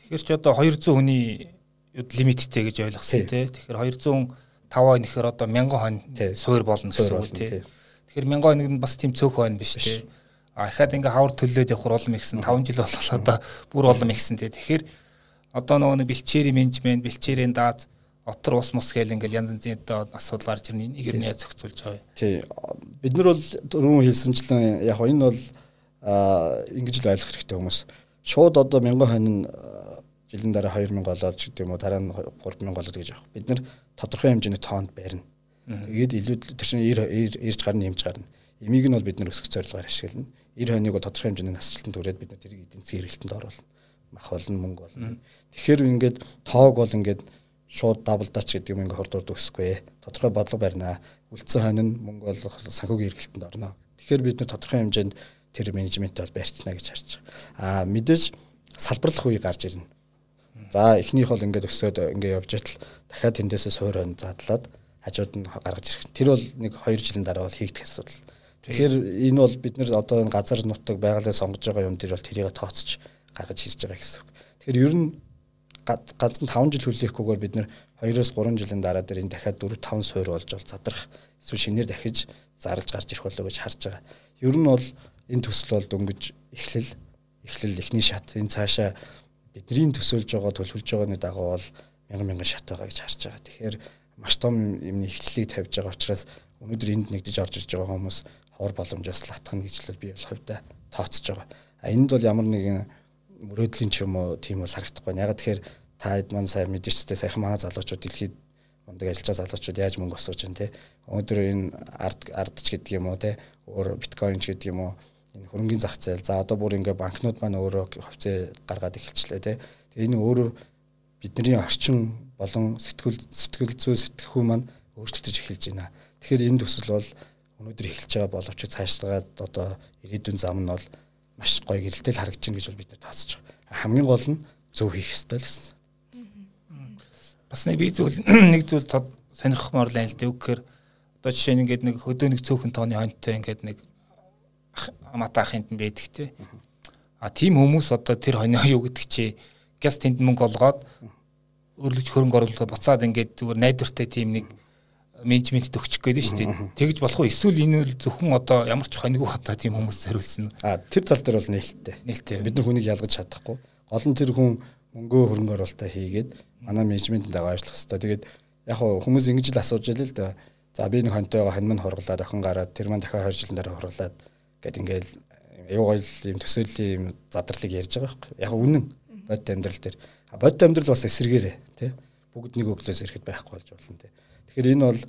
Тэгэхээр ч одоо 200 хүний лимиттэй гэж ойлгосон тий. Тэгэхээр 200 5 хонь гэхээр одоо 1000 хонь суур болно гэсэн үг тий. Тэгэхээр 1000 хонь нь бас тийм цөөх хонь биш тий А ихад ингээ хавар төлөөд явах улам ихсэн 5 жил болголоо одоо бүр улам ихсэн те. Тэгэхээр одоо нөгөө бэлчээрийн менежмент, бэлчээрийн дааз отор ус мус гэл ингээл янз янзын одоо асуудал гарч ирнэ. Энийг ер нь яаж зохицуулж байгаа вэ? Тий. Бид нар бол түрүүн хэлсэнчлэн яг энэ бол ингэж л ойлгох хэрэгтэй хүмүүс. Шууд одоо 1000 хонь жилийн дараа 2000 болоод ч гэдэг юм уу дараа нь 3000 болоод гэж авах. Бид нар тодорхой хэмжээний тоонд барина. Тэгээд илүү тэр чинь ирж гарна, нэмж гарна. Эмийг нь бол бид нэр өсгөх зорилгоор ашиглана. 90 хоног бол тодорхой хэмжээний насжилтанд түрээд бид тэрийг эдийн засгийн хэрэгэлтэнд оруулна. Мах болно, мөнгө болно. Тэгэхээр ингээд тоог бол ингээд шууд даблдаач гэдэг юм ингээд хордурд өсөхгүй. Тодорхой бодлого барина. Үлдсэн хонь нь мөнгө болох санхүүгийн хэрэгэлтэнд орно. Тэгэхээр бид нэр тодорхой хэмжээнд тэр менежменттэй бол барьчихна гэж харж байгаа. Аа мэдээж салбарлах үе гарч ирнэ. За эхнийх бол ингээд өсөөд ингээд явж байтал дахиад тэндээсээ суур хонь задлаад хажууд нь гаргаж ирэх. Тэр бол нэг 2 жилийн дараа бол хийгдэх асуудал. Тэгэхээр энэ бол бид нар одоо энэ газар нутаг байгалыг сонгож байгаа юм дээр бол тэрийг тооцож гаргаж хийж байгаа гэсэн үг. Тэгэхээр ер нь ганцхан 5 жил хүлээхгүйгээр бид нар 2-оос 3 жилийн дараа дээр энэ дахиад 4 5 суур болж бол задрах эсвэл шинээр дахиж зарлж гарч ирэх болоо гэж харж байгаа. Ер нь бол энэ төсөл бол дөнгөж эхлэл эхлэл эхний шат энэ цаашаа бидний төсөөлж байгаа төлөвлөж байгааны дагуу бол мянган мянган шат байгаа гэж харж байгаа. Тэгэхээр маш том юмны эхлэлийг тавьж байгаа учраас өнөөдөр энд нэгдэж орж ирж байгаа хүмүүс хор боломжоос латхна гэж л би бол хувьдаа тооцож байгаа. А энд бол ямар нэгэн мөрөөдлийн ч юм уу тийм бол харагдахгүй. Яг тэгэхээр та хэд маань сайн мэдээж тэ саяхан манай залуучууд дэлхийд мундаг ажиллаж байгаа залуучууд яаж мөнгө осгож байна те. Өнөөдөр энэ ард ардч гэдэг юм уу те. Өөр биткойн ч гэдэг юм уу энэ хөрөнгөний зах зээл. За одоо бүр ингээ банкнууд маань өөрөө хөвцөө гаргаад эхэлчлээ те. Тэгээ энэ өөрөө бидний орчин болон сэтгүүл сэтгэл зүй сэтгэхүй маань өөрчлөгдөж эхэлж байна. Тэгэхээр энэ төсөл бол өнөөдөр эхэлж байгаа боловч цаашлаад одоо ирээдүйн зам нь бол маш гоё гэрэлтэл харагдаж байна гэж бол бид нар тооцож байгаа. Хамгийн гол нь зөв хийх ёстой л гэсэн. Бас нэг би зүйл нэг зүйл сонирхмоор л л дээ. Үгээр одоо жишээ нь ингээд нэг хөдөө нэг цөөхөн тооны хоньтой ингээд нэг амата ахынд нь байдаг те. А тийм хүмүүс одоо тэр хонио юу гэдэг чи газ тэнд мөнгө олгоод өрлөж хөрөнгө оруулалт буцаад ингээд зүгээр найдвартай тийм нэг менежментэд өгчих гээд шүү дээ. Тэгж болох уу? Эсвэл энэ үл зөвхөн одоо ямар ч хоньгүй одоо тийм хүмүүс зориулсан. А тэр тал дээр бол нээлттэй. Нээлттэй. Бид нар хүнийг ялгаж чадахгүй. Гол нь тэр хүн мөнгөө хөрөнгө оруулалтаа хийгээд манай менежментэнд дагаа ажиллах хэрэгтэй. Тэгээд яг хүмүүс ингэж л асууж ялээ л да. За би нэг хонтойгоо хонь мань хорглоод охин гараад тэр маань дахиад 20 жилийн дараа хорглоод гэд ингээл аюу гол юм төсөөлийн юм задралыг ярьж байгаа байхгүй. Яг үнэн бодит амьдрал дээр. Бодит амьдрал бас эсэргээрээ тий. Бүгд нэг өглөөс ирэхэд байхгүй болж болно тий. Тэгэхээр энэ бол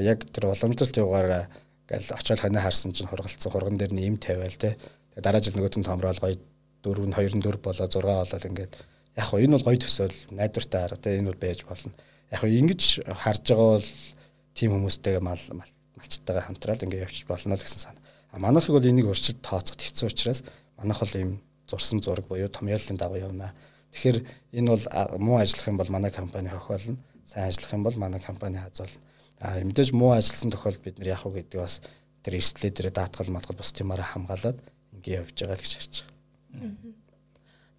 яг тэр уламжлалт явгаар гэл очиод хонио харсан чинь хургалцсан хурган дээр нь им тавиал те. Тэгээ дараа жил нөгөөт нь томрол гоё 4 нь 2 нь 4 болоо 6 болоод ингээд яг хөө энэ бол гоё төсөөл найдвартай арга те энэ бол байж болно. Яг хөө ингэж харж байгаа бол тийм хүмүүстэйгээ мал малчтайгаа хамтраад ингээд явчих болно л гэсэн санаа. А манайхыг бол энийг өрчилд тооцоход хэцүү учраас манайх бол ийм зурсан зураг буюу томьёолын дагуу явна. Тэгэхээр энэ бол муу ажиллах юм бол манай компани хохиолно сайн ажиллах юм бол манай компани хазвал а мэдээж муу ажилласан тохиолдолд бид нар яах вэ гэдэг бас тэр эрсдлээ дээр даатгал матгал бус тиймаараа хамгаалаад ингэ явж байгаа л гэж харж байгаа.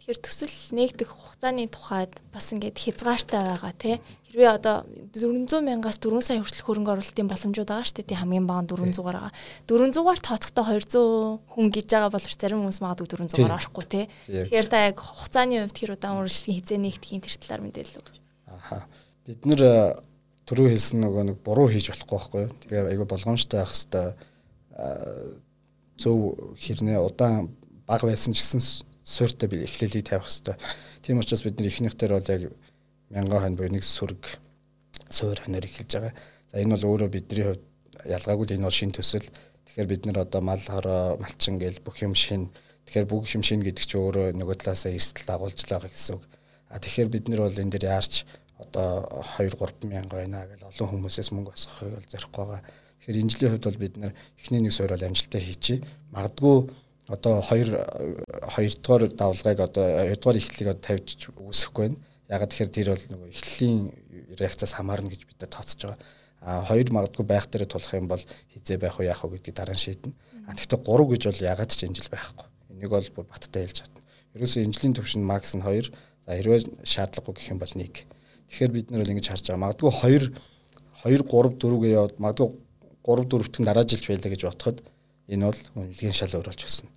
Тэгэхээр төсөл нээгдэх хугацааны тухайд бас ингээд хязгаартай байгаа тий. Хэрвээ одоо 400 мянгаас 4 сая хүртэл хөрөнгө оруулалтын боломжууд байгаа шүү дээ. Тий хамгийн бага 400-аар байгаа. 400-аар тооцохдоо 200 хүн гэж байгаа боловч зарим хүмүүс магадгүй 400-аар орохгүй тий. Тэгэхээр та яг хугацааны хувьд хэр удаан үргэлжлэхийн хизээ нэгдэхийн тэр талаар мэдээлэл өгч. Аха бид нэр түрүү хэлсэн нөгөө нэг буруу хийж болохгүй байхгүй. Тэгээ айгүй болгоомжтой байх хэвээр зөв хэрнээ удаан баг байсан ч гэсэн суурьтай би эхлэлийг тавих хэвээр. Тийм учраас бид нар ихнийхтэр бол яг мянган хонь буюу нэг сүрэг суур хоноор эхэлж байгаа. За энэ бол өөрөө бидний хувьд ялгаагүй л энэ бол шин төсөл. Тэгэхээр бид нар одоо мал хороо малчин гээл бүх юм шин. Тэгэхээр бүх юм шин гэдэг чинь өөрөө нөгөө талаасаа эрсдэл дагуулж байгаа гэсэн үг. А тэгэхээр бид нар бол энэ дээр яарч одоо 2 3 мянга байна гэл олон хүмүүсээс мөнгө осгохыг бол зорихгүй байгаа. Тэгэхээр энэ жилийн хувьд бол бид нар эхний нэг суурь бол амжилттай хийчихье. Магадгүй одоо 2 2 дугаар давлгыг одоо 2 дугаар эхлэлийг тавьж үүсэхгүй байна. Ягаад тэгэхээр тэр бол нөгөө эхлэлийн реакцаас хамаарна гэж бид тооцож байгаа. А хоёр магадгүй байх дээр тулах юм бол хизээ байх уу яах вэ гэдгийг дараа нь шийднэ. А тэгвэл 3 гэж бол ягаад ч энэ жил байхгүй. Энийг бол бүр баттай хэлж чадна. Ерөөсөө энэ жилийн төвшин макс нь 2. За хэрвээ шаардлагагүй гэх юм бол 1 Тэгэхээр бид нар бол ингэж харж байгаа. Магадгүй 2 2 3 4 гээ яваад магадгүй 3 4-т нь дараа жилч байлаа гэж бодоход энэ бол үнэлгийн шал өөрчлөж байна.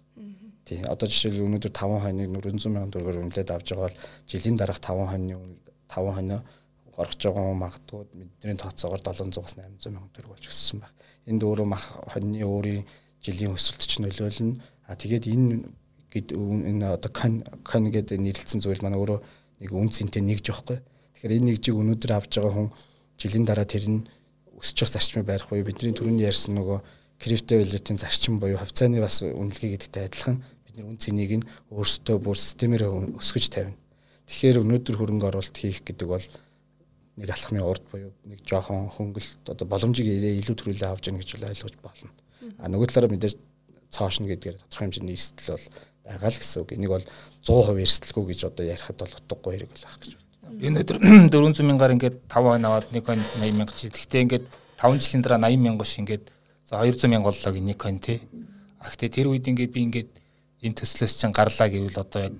Тий. Одоо жишээл өнөөдөр 5 хоног 400 сая төгрөгөөр үнэлээд авж байгаа бол жилийн дараах 5 хоног 5 хоног орж байгаа магадгүй бидний тооцоогоор 700-аас 800 сая төгрөг болж өссөн байх. Энд өөрөө мах хоньны өөрийн жилийн өсөлт ч нөлөөлнө. А тэгээд энэ гэд энэ одоо кан кан гэдэг нэрлэлсэн зүйл маань өөрөө нэг үн цэнтэй нэгж явахгүй. Тэгэхээр энэ нэгжийг өнөөдөр авж байгаа хүн жилийн дараа тэр нь өсөж явах зарчмыг барих буюу бидний түрүүний ярьсан нөгөө крипто валютын зарчим буюу хувьцааны бас үнэлгээ гэдэгтэй адилхан бид нар үн цэнийг нь өөрсдөө бүр системээр өсгөж тавина. Тэгэхээр өнөөдөр хөрөнгө оруулалт хийх гэдэг бол нэг алхмын урд буюу нэг жоохон хөнгөлт одоо боломжийг ирээ илүү төрүүлээ авч яах гэж ойлгож болно. А нөгөө талаараа мэдээж цоошно гэдгээр тодорхой хэмжээний эрсдэл бол байгаа л гэсэн үг. Энийг бол 100% эрсдэлгүй гэж одоо ярихад бол утгагүй хэрэг байх гэж байна. Энэ өдөр 400 мянгаар ингээд 5 хоног аваад нэг хоног 80 мянга чи. Гэхдээ ингээд 5 жилийн дараа 80 мянга ш ингээд за 200 мянга боллоо гэ нэг хоног тий. А гэхдээ тэр үед ингээд би ингээд энэ төслөөс чинь гарлаа гэвэл одоо яг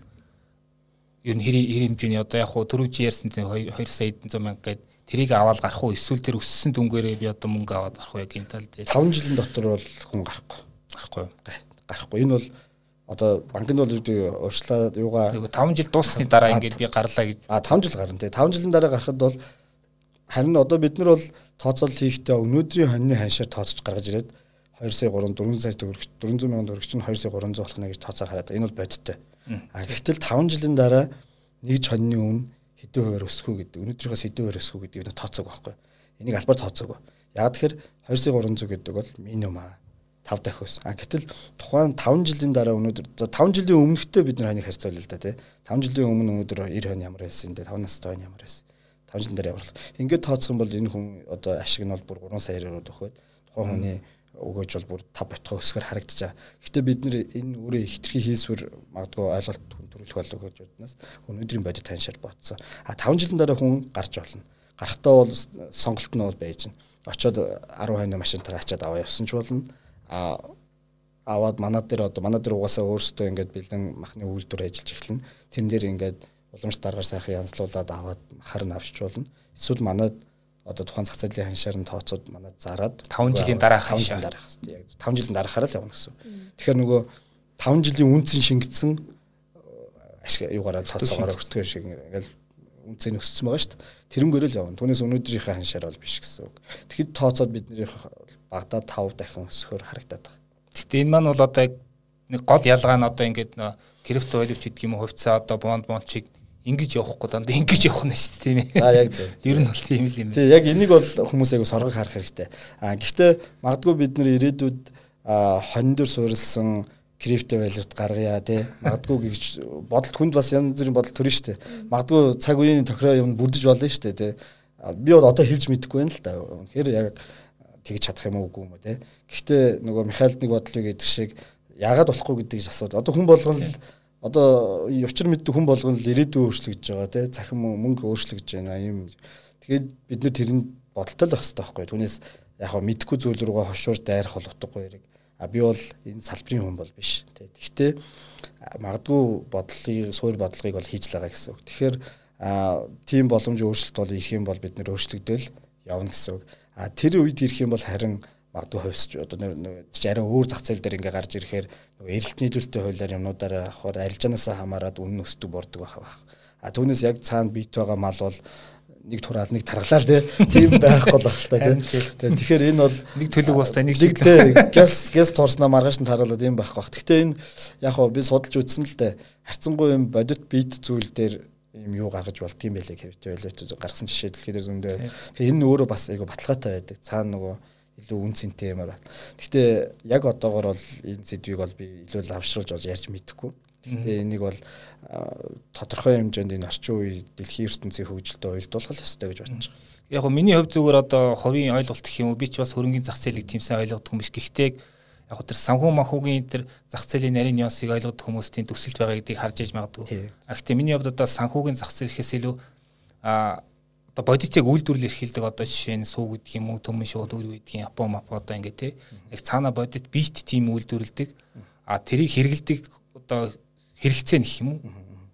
ер нь хэр хэр хэмжээний одоо яг хуу түрүүж ярьсан тий 2 сая 100 мянга гээд тэрийг аваад гарах уу эсвэл тэр өссөн дүнгээрээ би одоо мөнгө аваад гарах уу яг энэ тал дээр 5 жилийн дотор бол хүн гарахгүй. Гарахгүй. Гарахгүй. Энэ бол одоо банкнд бол урьдчилаад юугаа 5 жил дууссаны дараа ингээд би гарлаа гэж а 5 жил гарна тий 5 жилийн дараа гарахад бол харин одоо бид нар бол тооцоол хийхдээ өнөөдрийн хоньны ханшаар тооцож гаргаж ирээд 2 сая 3 4 сая төгрөг 400 мянган төгрөг чинь 2 сая 300 болохна гэж тооцоо хараад энэ бол бодиттой. А гэтэл 5 жилийн дараа нэг хоньны өмнө хэдэн хувиар өсөх үү гэдэг өнөөдрийнхөөс хэдэн хувиар өсөх үү гэдэг нь тооцоог байхгүй. Энийг албаар тооцоог. Яг тэгэхээр 2 сая 300 гэдэг бол минимум аа 5 дахь ус. А гэтэл тухайн 5 жилийн дараа өнөөдөр 5 жилийн өмнөхтэй бид нар ханыг харьцуулъя л да тий. 5 жилийн өмнө өнөөдөр 90 хонь ямар байсан те 5 настай хонь ямар байсан. 5 жилийн дараа ямар. Ингээд тооцох юм бол энэ хүн одоо ашиг нь бол бүр 3 саяар өгөхөд тухайн хүний өгөөж бол бүр тав ботхоо өсгөр харагдаж байгаа. Гэхдээ бид нэр энэ өөрөө хитрхи хийсвэр магадгүй ойлголт хүн төрүүлэх болов гэж бодноос өнөөдрийн бодит таньшаар бодсон. А 5 жилийн дараа хүн гарч болно. Гарахтаа бол сонголт нь бол байж гэн. Очоод 10 хойно машинтайгаа ачаад аваа явсан ч болно. А аваад манай дээр одоо манай дээр угаасаа өөрсдөө ингээд бэлэн махны үйлдвэр ажиллаж эхэлнэ. Тэн дээр ингээд уламж даргаар сайхан янзлуулаад аваад махаар нь авчиж болно. Эсвэл манад одоо тухайн зах зээлийн ханшаар нь тооцоод манад зараад 5 жилийн дараа 5 жилийн дараах яг 5 жилийн дараахаараа л явна гэсэн. Тэгэхээр нөгөө 5 жилийн үнцэн шингэсэн ашиг юугаараа тооцоогоор өсдөг шиг ингээл үнцэн өссөн байгаа шүү дээ. Тэрнгөөрөө л явна. Түүнээс өнөөдрийнхээ ханшаар бол биш гэсэн үг. Тэгэхэд тооцоод бидний багадаа 5 дахин өсөхөр харагдаад байгаа. Гэтэ энэ маань бол одоо нэг гол ялгаа нь одоо ингээд крипто валют гэдэг юм уу хувьцаа одоо бонд бонд чиг ингэж явахгүй дандаа ингэж явах нь шүү дээ тийм ээ. Аа яг зөв. Ер нь бол тийм л юм. Тий, яг энийг бол хүмүүс айгу соргог харах хэрэгтэй. Аа гэхдээ магадгүй бид нэр ирээдүйд хонь дөр суурилсан крипто валют гаргая тий. Магадгүй гэж бодолт хүнд бас янз бүрийн бодол төрнө дээ. Магадгүй цаг үеийн тохироо юм бүрдэж болно дээ тий. Би бол одоо хэлж мэдэхгүй байна л да. Тэгэхээр яг тэгж чадах юм уу үгүй юм тий. Гэхдээ нөгөө Михаилд нэг бодлыг гэдэг шиг яагаад болохгүй гэдэг асуудал. Одоо хүн болгоно одоо учир мэддэг хүн болгоно л ирээдүйн өөрчлөгдөж байгаа тий цахим мөнгө өөрчлөгдөж байна юм тэгээд бид нэр тэрний бодолтой л байх хэрэгтэй байхгүй түүнээс яг хаа мэдхгүй зүйл рүүгээ хошуур дайрах бол утгагүй яриг а би бол энэ салбарын хүн бол биш. Тэгтээ магадгүй бодлыг суур бодлогыг бол хийж л байгаа гэсэн үг. Тэгэхээр тийм боломж өөрчлөлт бол ирэх юм бол бид нэр өөрчлөгдөөл явна гэсэн үг. А тэр үед ирэх юм бол харин магадгүй хувьсч одоо нэг арай өөр зах зээл дээр ингээ гарч ирэхээр нөгөө эрэлт нийлүүлэлтийн хуулиар юмнуудаараа авахаар арилжаанаасаа хамаарат үнэн өсдөг бордог байх. А түүнээс яг цаана бит байгаа мал бол нэг тураал нэг таргалаа тийм байхгүй л байна та тийм. Тэгэхээр энэ бол нэг төлөв бастай нэг шиг гэс гэс туурснаа маргааш нь тараалаад юм байхгүй бах. Гэхдээ энэ яг хоо би судалж үзсэн л дээ. Харцсангуй юм бодит бит зүйл дээр юм юу гаргаж болд юм байлээ хэвтэй байлээ гаргасан жишээ дэлхийд зөндөө. Тэгэхээр энэ өөрөө бас айгу баталгаатай байдаг. Цаана нөгөө илүү үн цэнтэй юмар байна. Гэхдээ яг одоогор бол энэ сэдвийг бол би илүү лавшруулж болж ярьж мэдэхгүй. Гэхдээ энийг бол тодорхой хэмжээнд энэ орчин үеийн дэлхийн ертөнцийн хөгжилтэй уялдуулах ёстой гэж бодож байгаа. Яг го миний хувь зүгээр одоо ховын ойлголт гэх юм уу би ч бас хөрөнгөний зах зээлийг тиймсэн ойлгодог юм биш. Гэхдээ яг тэр санхүү манхуугийн тэр зах зээлийн нарийн нюансыг ойлгодог хүмүүс тийм төсөлт байгаа гэдгийг харж иж магадгүй. А гэхдээ миний хувьд одоо санхүүгийн зах зээл гэхээс илүү а одоо бодитыг үйлдвэрлэл эрхэлдэг одоо жишээ нь суу гэдэг юм уу төмөн шууд өөр гэдэг Япон мап одоо ингээ те яг цаана бодит бит тим үйлдвэрлэдэг а тэрийг хэрэгэлдэг одоо хэрэгцээ нэх юм уу?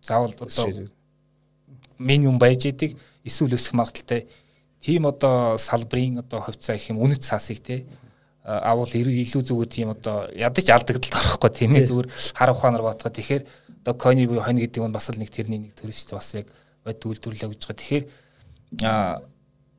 Заавал одоо минимум байж идэг эсвэл өсөх магадaltaй. Тийм одоо салбарын одоо хувьцаа их юм үнэт цаасыг те. Авал илүү зүгээр тийм одоо ядаж алдагдaltaд орохгүй тийм ээ зүгээр хар ухаанаар батгаад тэгэхээр одоо кони буюу хонь гэдэг нь бас л нэг тэрний нэг төр шүү дээ бас яг бод үйлдвэрлэе гэж байгаа. Тэгэхээр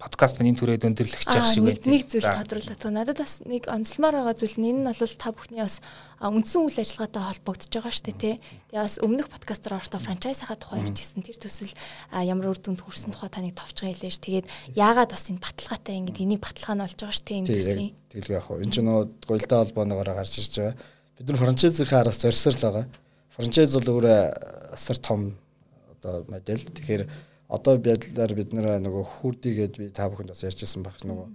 подкаст миний түрээд өндөрлөх чих шиг байна. Нэг зүйл тодруулаад байгаа. Надад бас нэг онцлмоор байгаа зүйл нь энэ нь бол та бүхний бас үндсэн үйл ажиллагаатай холбогдож байгаа шүү дээ тий. Тэгээ бас өмнөх подкастаар орохдоо франчайзийнхаа тухай ярьжсэн. Тэр төсөл ямар үр дүнд хүрсэн тухай таныг товчгоо хэлээш. Тэгээд яагаад бас энэ баталгаатай ингэ энийг баталгаа нь болж байгаа шүү дээ энэ төслийн. Тэгэлгүй яг хоо. Энэ ч нөгөө гоёлтой холбооноор гарч ирж байгаа. Бид нар франчайзийнхаа араас зорьсоор л байгаа. Франчайз бол өөрөө асар том одоо модель. Тэгэхээр одоо байдлаар бид нөгөө хүрдийгээд би та бүхэнд бас ярьжсэн баг нөгөө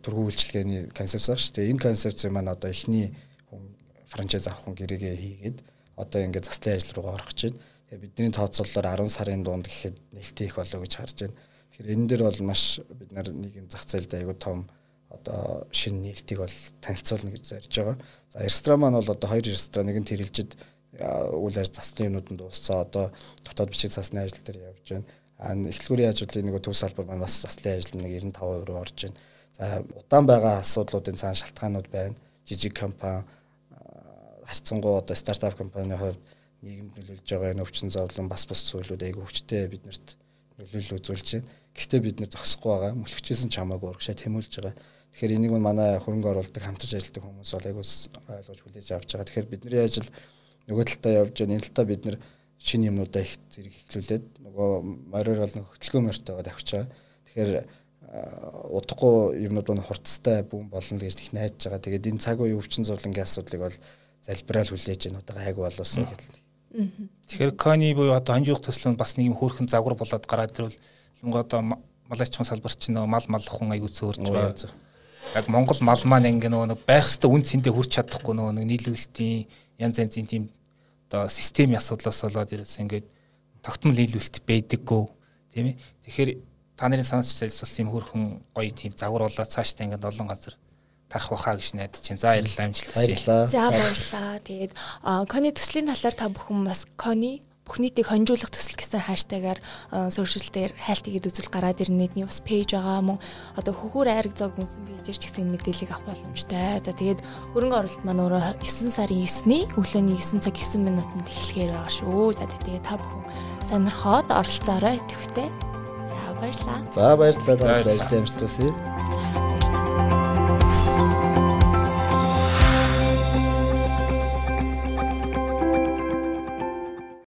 төрхөө үйлчлэгээний концепц шүү дээ. Энэ концепцээ маань одоо эхний франчайз авах хүн гэрээгээ хийгээд одоо ингээд заслын ажил руугаа орох байна. Тэгээ бидний тооцоололоор 10 сарын дунд гэхэд нээлттэй их болоо гэж харж байна. Тэгэхээр энэ дээр бол маш бид нар нэг юм зах зээлд аягүй том одоо шинэ нээлтийг бол танилцуулна гэж зорж байгаа. За ресторан маань бол одоо хоёр ресторан нэг нь тэрэлжид үйл ажил засны юмнуудад дууссан. Одоо дотоод бичиг засны ажил дээр явж байна. А эхлэлгүүрийн ажлын нэг төв салбар маань бас заслын ажил нэг 95% руу орж байна. За удаан байгаа асуудлуудын цаана шалтгаанууд байна. Жижиг компани харьцангуй одоо стартап компанийн хувьд нийгэмд нөлөөлж байгаа энэ өвчин зовлон бас бас зүйлүүд айгүй хүчтэй биднэрт нөлөөлөл үзүүлж байна. Гэхдээ бид нэр зогсохгүй байгаа. Мөлөгчөөсөн ч хамаагүй урагшаа тэмүүлж байгаа. Тэгэхээр энийг манай хөрөнгө оруулалт хамтарч ажилладаг хүмүүс бол айгүй ойлгож хүлээж авч байгаа. Тэгэхээр бидний ажил нөгөө талдаа явж байгаа. Энэ талдаа бид нэр шинэ юмнуудаа их зэрэг эхлүүлээд нөгөө мороор бол хөтөлгөө мөртөөгөө давхиж байгаа. Тэгэхээр удахгүй юмнууд нь хурцтай бүүн болно гэж их найдаж байгаа. Тэгээд энэ цаг үеийн өвчин зовлонгийн асуудлыг бол залбираал хүлээж байна. Одоо хайг болоосоо гэдэг. Тэгэхээр кони буюу одоо хонжуух төсөл нь бас нэг юм хөөрхөн загвар болоод гараад ирвэл хинго одоо малайчхан салбарт чинь мал маллахын аягүй цөөрж байгаа. Яг Монгол мал маань ингээ нөгөө байх хэвээр үн цэндээ хүрч чадахгүй нөгөө нийлүүлэлтийн янз янзын тийм одоо системийн асуудлаас болоод ерөөс ингээд тогтмол нийлүүлэлт байдаггүй тийм ээ. Тэгэхээр та нарын санаач залс бас юм хөрхөн гоё тийм загвар болоод цаашдаа ингээд олон газар тарах баха гэж найдаж чинь. За баярлалаа амжилт хүсье. За баярлалаа. Тэгээд кони төслийн талаар та бүхэн бас кони бүх нийтийг хонжуулах төсөл гэсэн хаштагаар сошиал дээр хайлтгээд үзэл гараад ирнэдний бас пэйж байгаа мөн одоо хөхөр айраг зог үнсэн пэйжээр ч гэсэн мэдээллийг авах боломжтой. За тэгээд хөрөнгө оруулалт маань өөрөө 9 сарын 9-ний өглөөний 9 цаг 9 минутанд эхлэхээр байгаа шүү. За тэгээд та бүхэн сонирхоод оролцоорой идэвхтэй. За баярлалаа. За баярлалаа. Бүхэнд амжилт хүсье.